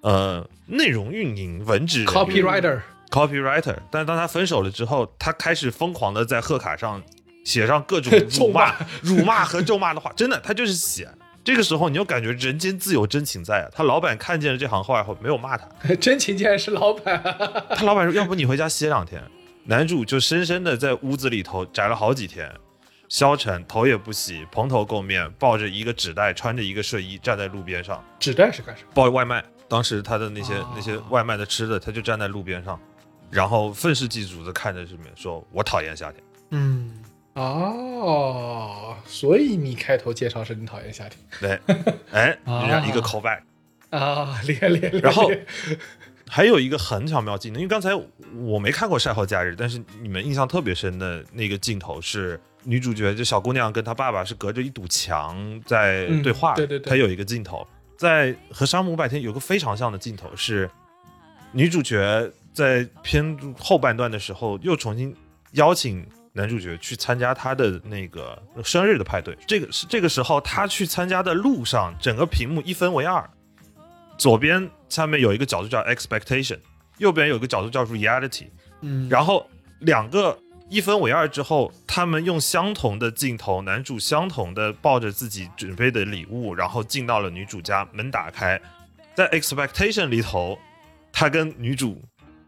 呃内容运营文职 copywriter，copywriter，但是当他分手了之后，他开始疯狂的在贺卡上写上各种 <laughs> 咒辱骂骂、辱骂和咒骂的话，真的，他就是写。这个时候，你就感觉人间自有真情在啊！他老板看见了这行话后，没有骂他，<laughs> 真情竟然是老板，<laughs> 他老板说：“要不你回家歇两天。”男主就深深的在屋子里头宅了好几天，消沉，头也不洗，蓬头垢面，抱着一个纸袋，穿着一个睡衣，站在路边上纸袋是干什么？抱外卖。当时他的那些、哦那些外卖的吃的，他就站在路边上，然后愤世嫉俗的看着这边，说：“我讨厌夏天。嗯，哦，所以你开头介绍是你讨厌夏天”对，哎，<laughs> 一个 callback。啊，厉害厉害，然后还有一个很巧妙镜头，因为刚才我没看过《晒后假日》，但是你们印象特别深的那个镜头是女主角，就小姑娘跟她爸爸是隔着一堵墙在嗯对话，对对对她有一个镜头，在和《沙漠五百天》有个非常像的镜头是女主角在片后半段的时候又重新邀请。男主角去参加他的那个生日的派对，这个是这个时候他去参加的路上，整个屏幕一分为二，左边下面有一个角度叫 expectation，右边有一个角度叫 reality，嗯，然后两个一分为二之后，他们用相同的镜头，男主相同的抱着自己准备的礼物，然后进到了女主家，门打开，在 expectation 里头，他跟女主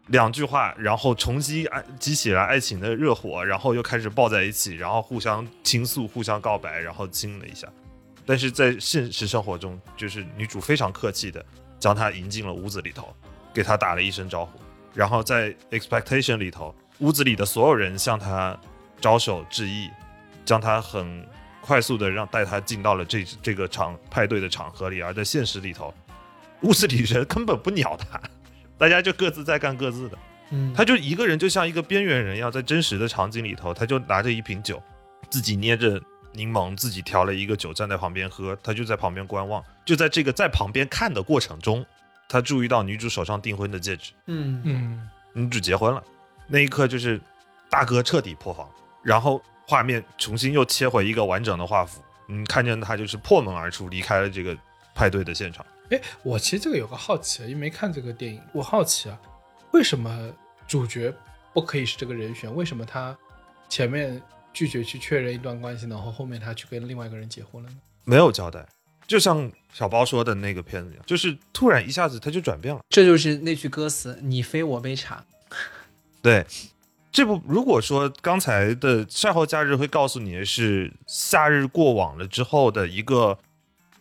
两句话，然后重新爱激起了爱情的热火，然后又开始抱在一起，然后互相倾诉、互相告白，然后亲了一下。但是在现实生活中，就是女主非常客气的将他迎进了屋子里头，给他打了一声招呼。然后在 expectation 里头，屋子里的所有人向他招手致意，将他很快速的让带他进到了这这个场派对的场合里。而在现实里头，屋子里人根本不鸟他，大家就各自在干各自的。嗯他就一个人，就像一个边缘人一样，在真实的场景里头，他就拿着一瓶酒，自己捏着柠檬自己调了一个酒站在旁边喝，他就在旁边观望。就在这个在旁边看的过程中，他注意到女主手上订婚的戒指，嗯嗯，女主结婚了。那一刻就是大哥彻底破防，然后画面重新又切回一个完整的画幅，嗯，看见他就是破门而出，离开了这个派对的现场。哎，我其实这个有个好奇，啊，因为没看这个电影，我好奇啊，为什么主角不可以是这个人选？为什么他前面拒绝去确认一段关系，然后后面他去跟另外一个人结婚了呢？没有交代，就像小包说的那个片子一样，就是突然一下子他就转变了。这就是那句歌词：“你非我杯茶。<laughs> 对，这部如果说刚才的赛后假日会告诉你的是夏日过往了之后的一个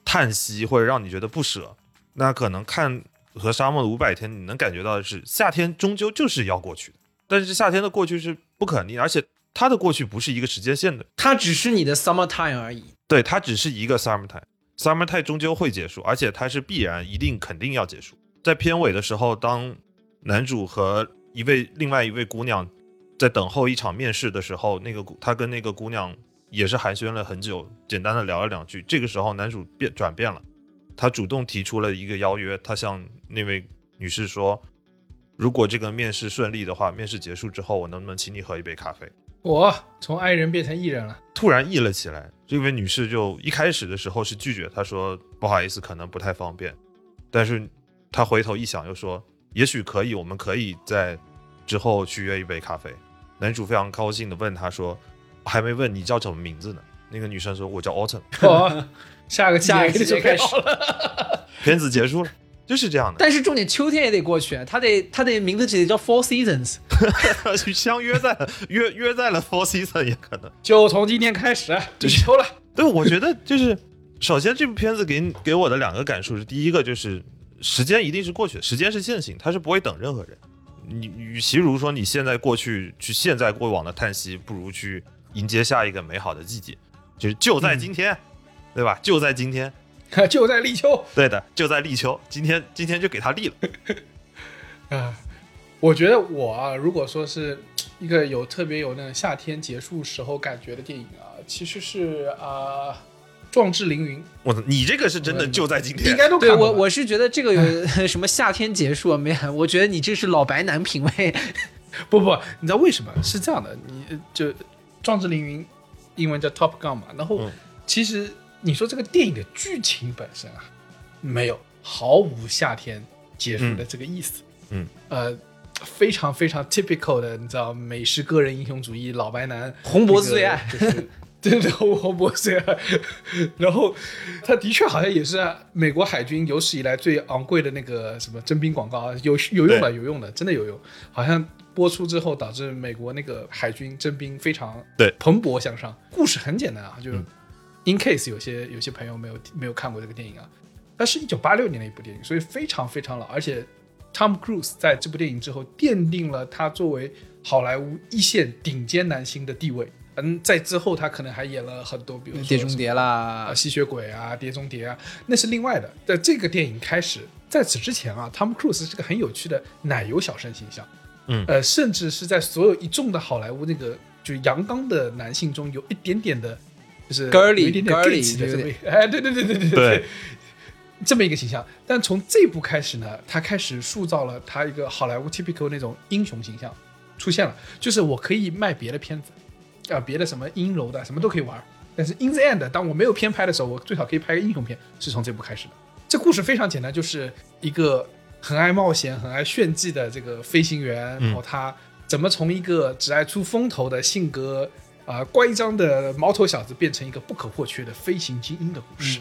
叹息，或者让你觉得不舍，那可能看和沙漠的五百天，你能感觉到的是夏天终究就是要过去的，但是夏天的过去是不可逆，而且它的过去不是一个时间线的，”它只是你的 summertime 而已。对，它只是一个 summer time，summer time 终究会结束，而且它是必然一定肯定要结束。在片尾的时候，当男主和一位另外一位姑娘在等候一场面试的时候，那个姑他跟那个姑娘也是寒暄了很久，简单的聊了两句。这个时候，男主变转变了，他主动提出了一个邀约，他向那位女士说：“如果这个面试顺利的话，面试结束之后，我能不能请你喝一杯咖啡？”我从爱人变成艺人了，突然艺了起来。这位女士就一开始的时候是拒绝，她说不好意思，可能不太方便。但是她回头一想，又说也许可以，我们可以在之后去约一杯咖啡。男主非常高兴的问她说，还没问你叫什么名字呢？那个女生说，我叫 Autumn。<laughs> 哦，<laughs> 下个下一节个季节开始好了。<laughs> 片子结束了，就是这样的。但是重点，秋天也得过去，他得他得名字得叫 Four Seasons。相约在了约约在了 Four Seasons 也可能。就从今天开始就秋了。对，我觉得就是，首先这部片子给你给我的两个感受是，第一个就是时间一定是过去的，时间是线性，它是不会等任何人。你与其如说你现在过去去现在过往的叹息，不如去迎接下一个美好的季节，就是就在今天，对吧？就在今天，<laughs> 就在立秋对的，就在立秋，今天今天就给他立了。<laughs> 啊！我觉得我啊，如果说是一个有特别有那种夏天结束时候感觉的电影啊，其实是啊，壮志凌云》，我操，你这个是真的就在今天，应该都对我看过我是觉得这个有 <laughs> 什么夏天结束啊没？我觉得你这是老白男品味。不不，你知道为什么是这样的？你呃就《壮志凌云》，英文叫 Top Gun 嘛。然后嗯其实你说这个电影的剧情本身啊，没有毫无夏天结束的这个意思。嗯，呃，非常非常 typical 的，你知道美式个人英雄主义老白男，<laughs> 红脖子最爱就是。对对，红红脖子最爱。然后，他的确好像也是美国海军有史以来最昂贵的那个什么征兵广告啊，有有用的，有用的，真的有用。好像播出之后，导致美国那个海军征兵非常对蓬勃向上。故事很简单啊，就是、in case 有些有些朋友没有没有看过这个电影啊，它是一九八六年的一部电影，所以非常非常老，而且 Tom Cruise 在这部电影之后奠定了他作为好莱坞一线顶尖男星的地位。嗯，在之后他可能还演了很多，比如说碟中谍啊，啦，吸血鬼啊，碟中谍啊，那是另外的。在这个电影开始，在此之前啊，Tom Cruise 是个很有趣的奶油小生形象，嗯呃，甚至是在所有一众的好莱坞那个就是阳刚的男性中，有一点点的，就是 Girly，有一点点 girly，gay 气的这么一个，哎，对对对对对对，<laughs> 这么一个形象。但从这部开始呢，他开始塑造了他一个好莱坞 typical 那种英雄形象出现了，就是我可以卖别的片子，啊，别的什么阴柔的什么都可以玩，但是 in the end，当我没有片拍的时候，我最少可以拍个英雄片，是从这部开始的。这故事非常简单，就是一个很爱冒险、很爱炫技的这个飞行员，然后他怎么从一个只爱出风头的性格啊、乖张的毛头小子，变成一个不可或缺的飞行精英的故事。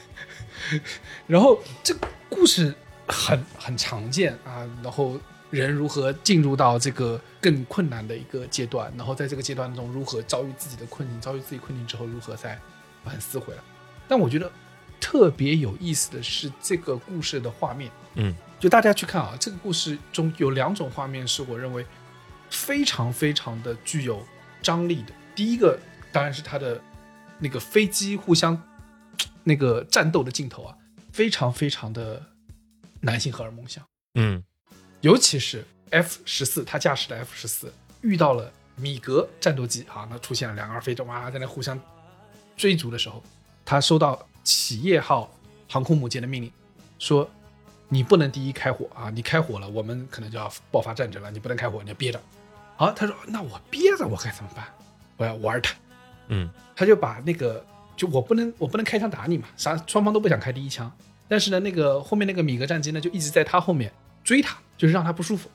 <laughs> 然后这个故事很很常见啊，然后人如何进入到这个更困难的一个阶段，然后在这个阶段中如何遭遇自己的困境，遭遇自己困境之后如何再反思回来。但我觉得特别有意思的是这个故事的画面，嗯，就大家去看啊，这个故事中有两种画面是我认为非常非常的具有张力的。第一个当然是它的那个飞机互相那个战斗的镜头啊，非常非常的男性荷尔蒙像，嗯尤其是 F 十四，他驾驶的 F 十四遇到了米格战斗机啊，那出现了两个二飞机哇，在那互相追逐的时候，他收到企业号航空母舰的命令，说你不能第一开火啊，你开火了，我们可能就要爆发战争了，你不能开火，你要憋着。好，他说那我憋着我该怎么办？我要玩他。嗯，他就把那个就我不能我不能开枪打你嘛，啥双方都不想开第一枪，但是呢，那个后面那个米格战机呢就一直在他后面追他，就是让他不舒服，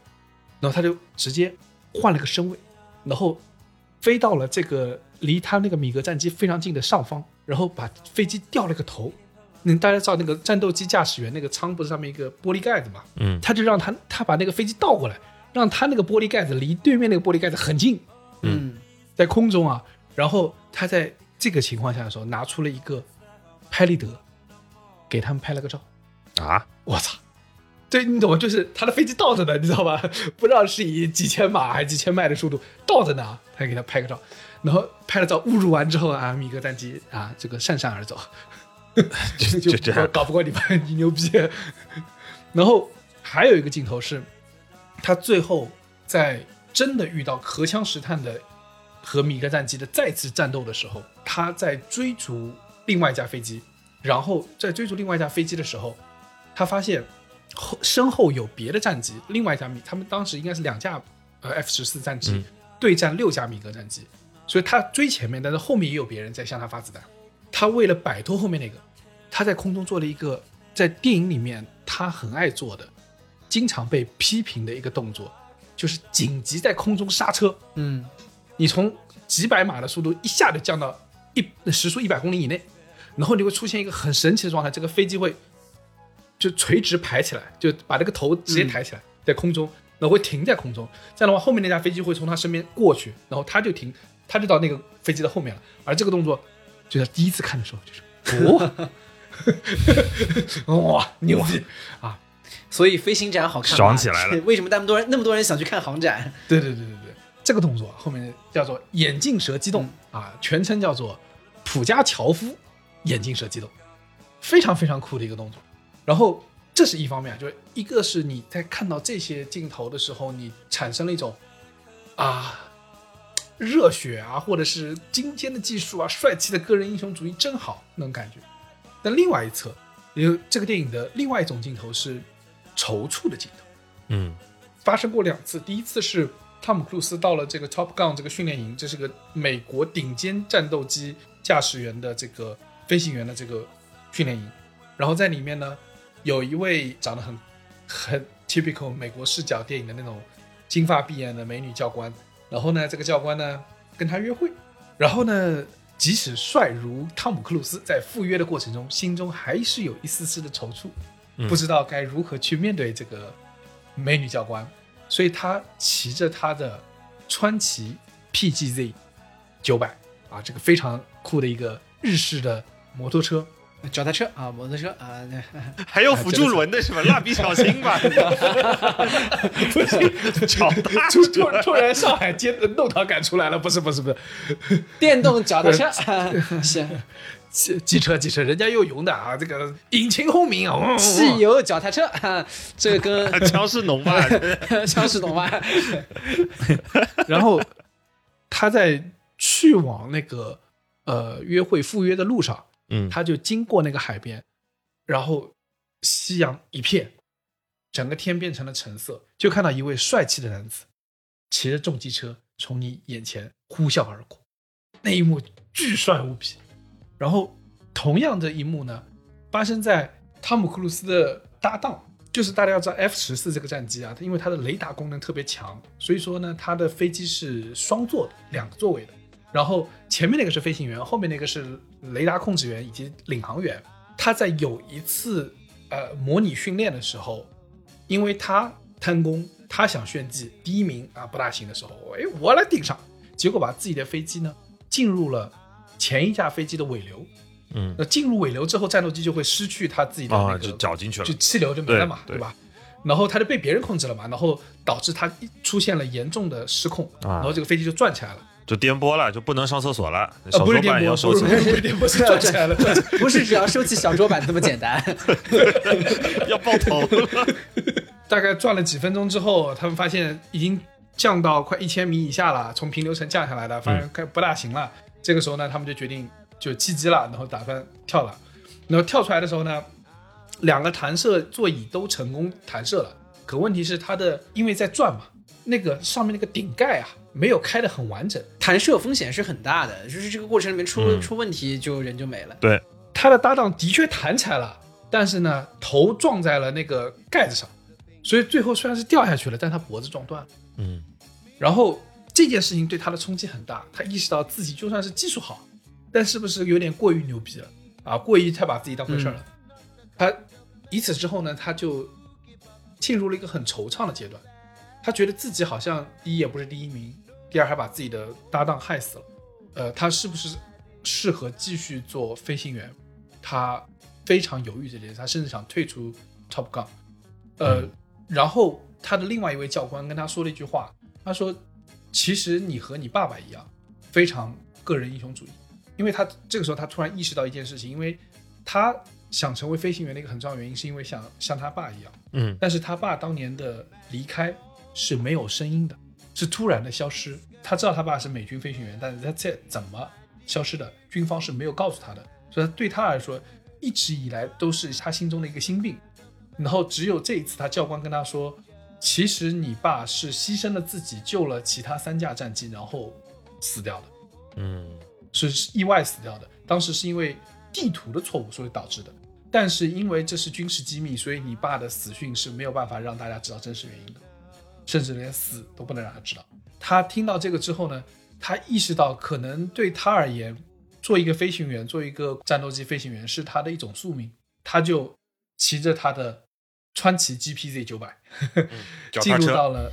然后他就直接换了个身位，然后飞到了这个离他那个米格战机非常近的上方，然后把飞机掉了个头。那，大家知道那个战斗机驾驶员那个舱不是上面一个玻璃盖子嘛？嗯他就让他他把那个飞机倒过来，让他那个玻璃盖子离对面那个玻璃盖子很近，嗯在空中啊，然后他在这个情况下的时候，拿出了一个拍立得，给他们拍了个照。啊，我操！对你懂吗？就是他的飞机倒着呢，你知道吧？不知道是以几千码还是几千迈的速度倒着呢，他给他拍个照，然后拍了照侮辱完之后啊，米格战机啊这个讪讪而走，<laughs> 就就这样。搞不过你吧，你牛逼。然后还有一个镜头是，他最后在真的遇到荷枪实弹的和米格战机的再次战斗的时候，他在追逐另外一架飞机，然后在追逐另外一架飞机的时候，他发现后身后有别的战机，另外一架米，他们当时应该是两架呃 F 十四战机、嗯。对战六架米格战机，所以他追前面，但是后面也有别人在向他发子弹。他为了摆脱后面那个，他在空中做了一个在电影里面他很爱做的，经常被批评的一个动作，就是紧急在空中刹车。嗯你从几百码的速度一下就降到一时速一百公里以内，然后你会出现一个很神奇的状态，这个飞机会就垂直排起来，就把这个头直接抬起来，在空中，然后会停在空中。这样的话，后面那架飞机会从他身边过去，然后他就停，他就到那个飞机的后面了。而这个动作，就在第一次看的时候就是 <laughs> 哦，<laughs> 哇，牛逼啊！所以飞行展好看爽起来了。为什么那么多人那么多人想去看航展？对对对对对，这个动作后面叫做眼镜蛇机动、啊，全称叫做普加乔夫眼镜蛇机动，非常非常酷的一个动作。然后这是一方面，就是一个是你在看到这些镜头的时候，你产生了一种啊热血啊，或者是精尖的技术啊，帅气的个人英雄主义真好那种感觉。但另外一侧，有这个电影的另外一种镜头是踌躇的镜头。嗯发生过两次。第一次是汤姆·克鲁斯到了这个 Top Gun 这个训练营，这是个美国顶尖战斗机驾驶员的这个飞行员的这个训练营。然后在里面呢，有一位长得很很 typical 美国视角电影的那种金发碧眼的美女教官。然后呢，这个教官呢跟他约会。然后呢，即使帅如汤姆·克鲁斯，在赴约的过程中，心中还是有一丝丝的踌躇，嗯不知道该如何去面对这个美女教官。所以他骑着他的川崎 PGZ 九百啊，这个非常酷的一个日式的摩托车，脚踏车啊，摩托车啊，对 <laughs> 还有辅助轮的是吧？蜡笔小新吧？<laughs> <laughs> 脚踏突突突然上海街的弄堂感出来了，不是不是不是，电动脚踏车是机机车机车，人家又勇的啊，这个引擎轰鸣啊，汽油脚踏车，啊这个跟枪是农吧？枪是农吧？然后他在去往那个呃约会赴约的路上，嗯他就经过那个海边，然后夕阳一片，整个天变成了橙色，就看到一位帅气的男子骑着重机车从你眼前呼啸而过，那一幕巨帅无比。然后同样的一幕呢，发生在汤姆·克鲁斯的搭档，就是大家要知道 F 十四这个战机啊，它因为它的雷达功能特别强，所以说呢，它的飞机是双座的，两个座位的。然后前面那个是飞行员，后面那个是雷达控制员以及领航员。他在有一次呃模拟训练的时候，因为他贪功，他想炫技，第一名啊不大行的时候，哎，我来顶上，结果把自己的飞机呢进入了前一架飞机的尾流。嗯那进入尾流之后，战斗机就会失去它自己的那啊，个就绞进去了就。气流就没了嘛，对对吧？然后它就被别人控制了嘛，然后导致它出现了严重的失控，啊然后这个飞机就转起来了。就颠簸了，就不能上厕所了。呃，小桌板要收起来 <laughs> 不是只要收起小桌板这么简单。<laughs> 要爆头了。<laughs> 大概转了几分钟之后，他们发现已经降到快一千米以下了，从平流层降下来的，发现快不大行了。这个时候呢，他们就决定就弃机了，然后打算跳了。然后跳出来的时候呢，两个弹射座椅都成功弹射了。可问题是它的因为在转嘛，那个上面那个顶盖啊没有开的很完整，弹射风险是很大的，就是这个过程里面出、嗯出问题就人就没了。对，他的搭档的确弹起来了，但是呢头撞在了那个盖子上，所以最后虽然是掉下去了，但他脖子撞断了。嗯然后这件事情对他的冲击很大，他意识到自己就算是技术好，但是不是有点过于牛逼了啊？过于太把自己当回事儿了。他以此之后呢，他就进入了一个很惆怅的阶段。他觉得自己好像第一也不是第一名，第二还把自己的搭档害死了。呃，他是不是适合继续做飞行员？他非常犹豫这件事，他甚至想退出 Top Gun。呃，然后他的另外一位教官跟他说了一句话，他说：“其实你和你爸爸一样，非常个人英雄主义。”因为他这个时候他突然意识到一件事情，因为他想成为飞行员的一个很重要的原因，是因为想像他爸一样。嗯但是他爸当年的离开是没有声音的，是突然的消失。他知道他爸是美军飞行员，但是他这怎么消失的，军方是没有告诉他的，所以对他来说，一直以来都是他心中的一个心病。然后只有这一次，他教官跟他说，其实你爸是牺牲了自己，救了其他三架战机，然后死掉的。嗯是意外死掉的。当时是因为地图的错误所以导致的，但是因为这是军事机密，所以你爸的死讯是没有办法让大家知道真实原因的，甚至连死都不能让他知道。他听到这个之后呢，他意识到可能对他而言，做一个飞行员，做一个战斗机飞行员是他的一种宿命。他就骑着他的川崎 GPZ 九百，<laughs> 进脚踏车入到了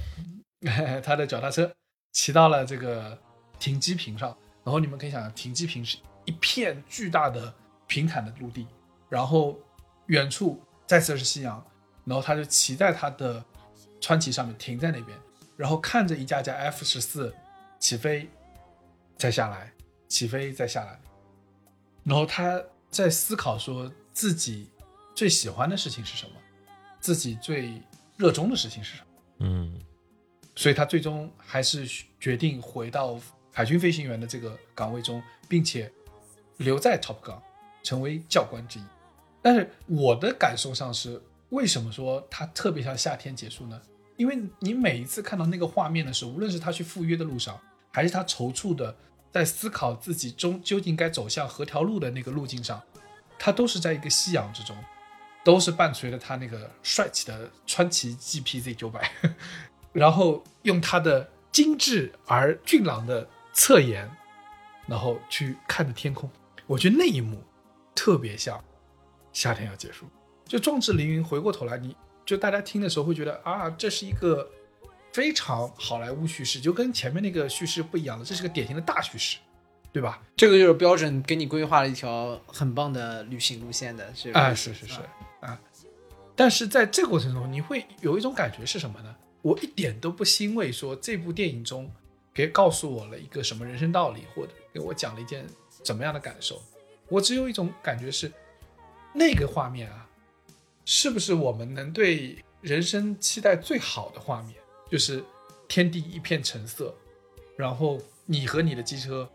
<laughs> 他的脚踏车，骑到了这个停机坪上。然后你们可以想象，停机坪是一片巨大的平坦的陆地，然后远处再次是夕阳，然后他就骑在他的川崎上面停在那边，然后看着一架架 F 十四起飞，再下来，起飞再下来，然后他在思考说自己最喜欢的事情是什么，自己最热衷的事情是什么。嗯所以他最终还是决定回到海军飞行员的这个岗位中，并且留在 Top Gun，成为教官之一。但是我的感受上是，为什么说它特别像夏天结束呢？因为你每一次看到那个画面的时候，无论是他去赴约的路上，还是他踌躇的在思考自己中究竟该走向何条路的那个路径上，他都是在一个夕阳之中，都是伴随着他那个帅气的川崎 GPZ 九百，<laughs> 然后用他的精致而俊朗的侧颜，然后去看着天空。我觉得那一幕特别像夏天要结束，就壮志凌云。回过头来，你就大家听的时候会觉得啊，这是一个非常好莱坞叙事，就跟前面那个叙事不一样的，这是个典型的大叙事，对吧？这个就是标准给你规划了一条很棒的旅行路线的，是吧？啊，是是是啊，但是在这个过程中，你会有一种感觉是什么呢？我一点都不欣慰，说这部电影中别告诉我了一个什么人生道理，或者给我讲了一件怎么样的感受。我只有一种感觉是，那个画面啊，是不是我们能对人生期待最好的画面？就是天地一片橙色，然后你和你的机车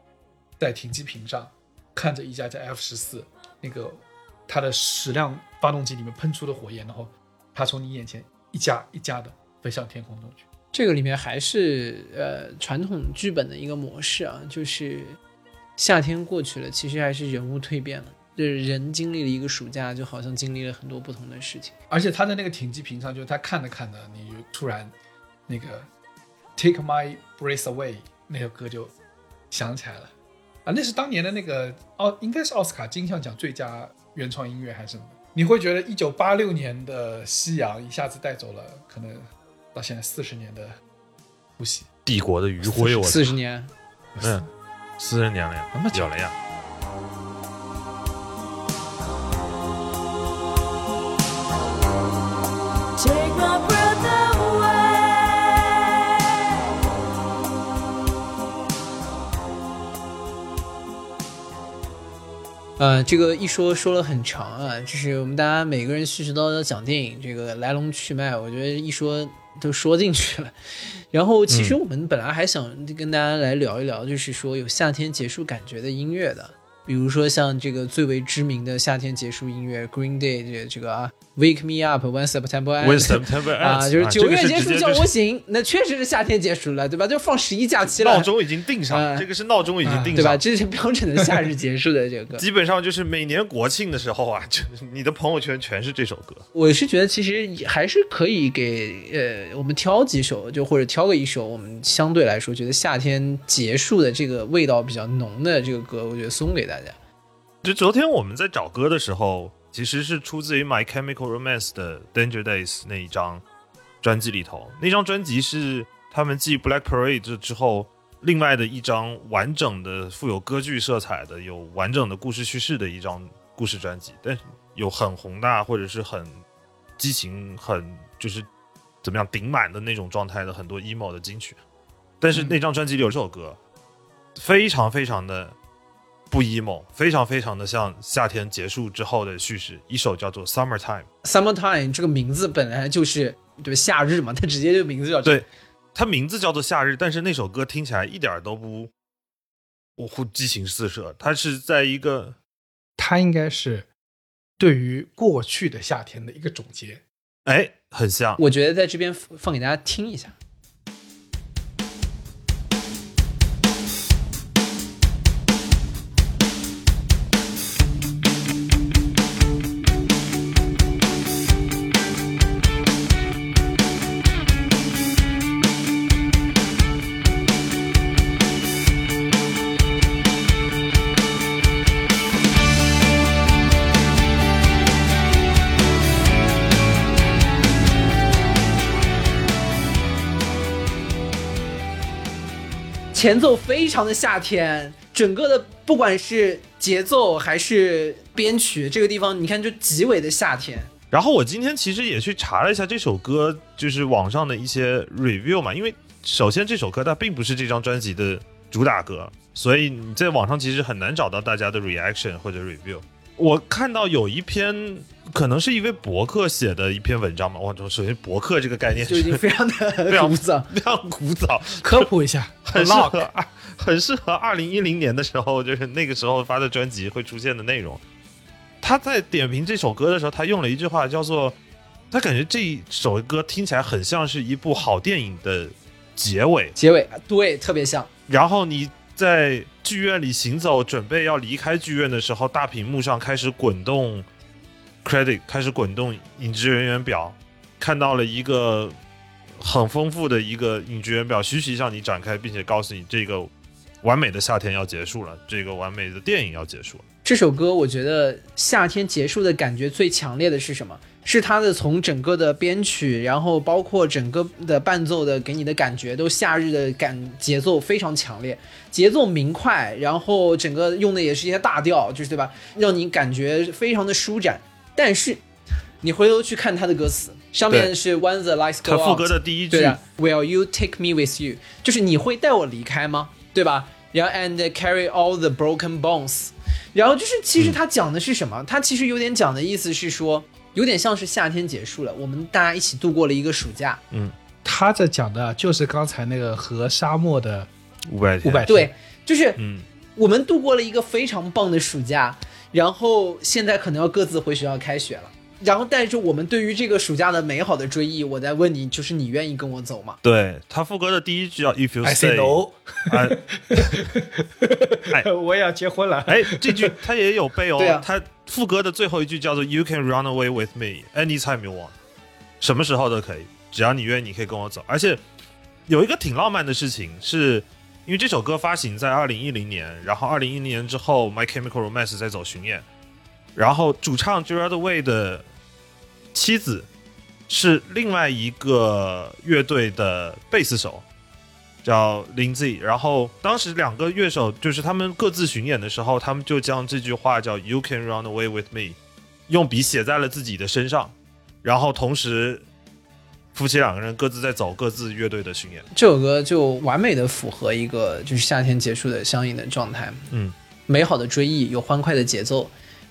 在停机坪上，看着一架架 F 十四那个它的矢量发动机里面喷出的火焰，然后它从你眼前一架一架的飞向天空中去。这个里面还是呃传统剧本的一个模式啊，就是夏天过去了，其实还是人物蜕变了，就是人经历了一个暑假，就好像经历了很多不同的事情。而且他在那个停机坪上，就是他看着看着，你就突然那个 Take My Breath Away 那首歌就想起来了啊，那是当年的那个奥，应该是奥斯卡金像奖最佳原创音乐还是什么？你会觉得一九八六年的夕阳一下子带走了可能到现在四十年的呼吸。帝国的余晖，我四十年，嗯，四十年了呀，那么久了呀。呃，这个一说说了很长啊，就是我们大家每个人絮絮叨叨讲电影这个来龙去脉，我觉得一说都说进去了。然后其实我们本来还想跟大家来聊一聊，就是说有夏天结束感觉的音乐的，比如说像这个最为知名的夏天结束音乐 Green Day 这这个啊，Wake Me Up When September When Ends。September 啊，ends 就是九月结束叫我醒，那确实是夏天结束了，对吧？就放十一假期了，闹钟已经定上了，嗯这个是闹钟已经定对吧？这是标准的夏日结束的这个歌。基本上就是每年国庆的时候啊，就是你的朋友圈全是这首歌。我是觉得其实还是可以给呃我们挑几首，就或者挑个一首我们相对来说觉得夏天结束的这个味道比较浓的这个歌，我觉得送给大家。就昨天我们在找歌的时候，其实是出自于 My Chemical Romance 的《Danger Days》那一张专辑里头。那张专辑是他们继《Black Parade》之后另外的一张完整的、富有歌剧色彩的、有完整的故事叙事的一张故事专辑，但有很宏大或者是很激情、很就是怎么样顶满的那种状态的很多 emo 的金曲。但是那张专辑里有这首歌，非常非常的不 emo，非常非常的像夏天结束之后的叙事。一首叫做《Summertime》，Summertime 这个名字本来就是对？夏日嘛，它直接就名字叫对，它名字叫做夏日，但是那首歌听起来一点儿都不，我呼激情四射。它是在一个它应该是对于过去的夏天的一个总结。哎，很像。我觉得在这边放给大家听一下。前奏非常的夏天，整个的不管是节奏还是编曲，这个地方你看就极为的夏天。然后我今天其实也去查了一下这首歌，就是网上的一些 review 嘛，因为首先这首歌它并不是这张专辑的主打歌，所以你在网上其实很难找到大家的 reaction 或者 review。我看到有一篇可能是一位博客写的一篇文章嘛，我首先博客这个概念就已经非常的 <laughs> 非常古早。非常古早，科普一下，很适合二很适合二零一零年的时候，就是那个时候发的专辑会出现的内容。他在点评这首歌的时候，他用了一句话叫做：“他感觉这一首歌听起来很像是一部好电影的结尾。结尾对，特别像。然后你在剧院里行走，准备要离开剧院的时候，大屏幕上开始滚动 credit，开始滚动影职人员表，看到了一个很丰富的一个影职人员表，徐徐向你展开，并且告诉你这个完美的夏天要结束了，这个完美的电影要结束了。这首歌我觉得夏天结束的感觉最强烈的是什么？是它的从整个的编曲，然后包括整个的伴奏的给你的感觉，都夏日的感节奏非常强烈，节奏明快，然后整个用的也是一些大调，就是对吧？让你感觉非常的舒展。但是你回头去看他的歌词，上面是 When the lights go 他 out，副歌的第一句，Will you take me with you？就是你会带我离开吗？对吧？然后 and carry all the broken bones，然后就是其实他讲的是什么？他其实有点讲的意思是说，有点像是夏天结束了，我们大家一起度过了一个暑假。嗯他这讲的就是刚才那个和沙漠的五百天五百对，就是嗯，我们度过了一个非常棒的暑假，然后现在可能要各自回学校开学了。然后带着我们对于这个暑假的美好的追忆，我在问你，就是你愿意跟我走吗？对他副歌的第一句叫 If you say say，no，<laughs> 哎哎我也要结婚了。哎，这句他也有背哦。对啊他副歌的最后一句叫做 “You can run away with me anytime you want”，什么时候都可以，只要你愿意，你可以跟我走。而且有一个挺浪漫的事情是，因为这首歌发行在二零一零年，然后二零一零年之后，My Chemical Romance 在走巡演，然后主唱 Gerard Way 的妻子是另外一个乐队的贝斯手，叫林 Z。然后当时两个乐手就是他们各自巡演的时候，他们就将这句话叫 “You can run away with me” 用笔写在了自己的身上，然后同时夫妻两个人各自在走各自乐队的巡演。这首歌就完美的符合一个就是夏天结束的相应的状态。嗯，美好的追忆，有欢快的节奏，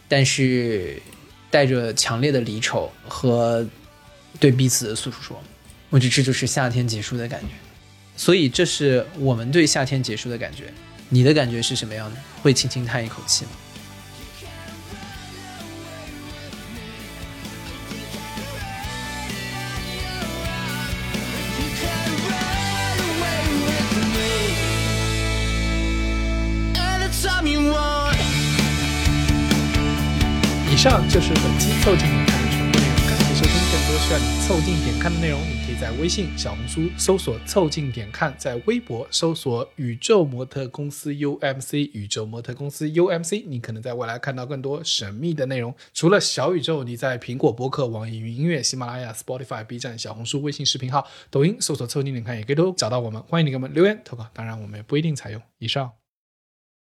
但是带着强烈的离愁和对彼此的诉说。我觉得这就是夏天结束的感觉。所以这是我们对夏天结束的感觉。你的感觉是什么样的？会轻轻叹一口气吗？以上就是本期凑近点看的全部内容，感谢收听。更多需要你凑近点看的内容，你可以在微信、小红书搜索“凑近点看”，在微博搜索“宇宙模特公司 UMC”，宇宙模特公司 UMC，你可能在未来看到更多神秘的内容。除了小宇宙，你在苹果播客、网易云音乐、喜马拉雅、Spotify、B 站、小红书、微信视频号、抖音搜索“凑近点看”也可以都找到我们。欢迎你给我们留言投稿，当然我们也不一定采用。以上。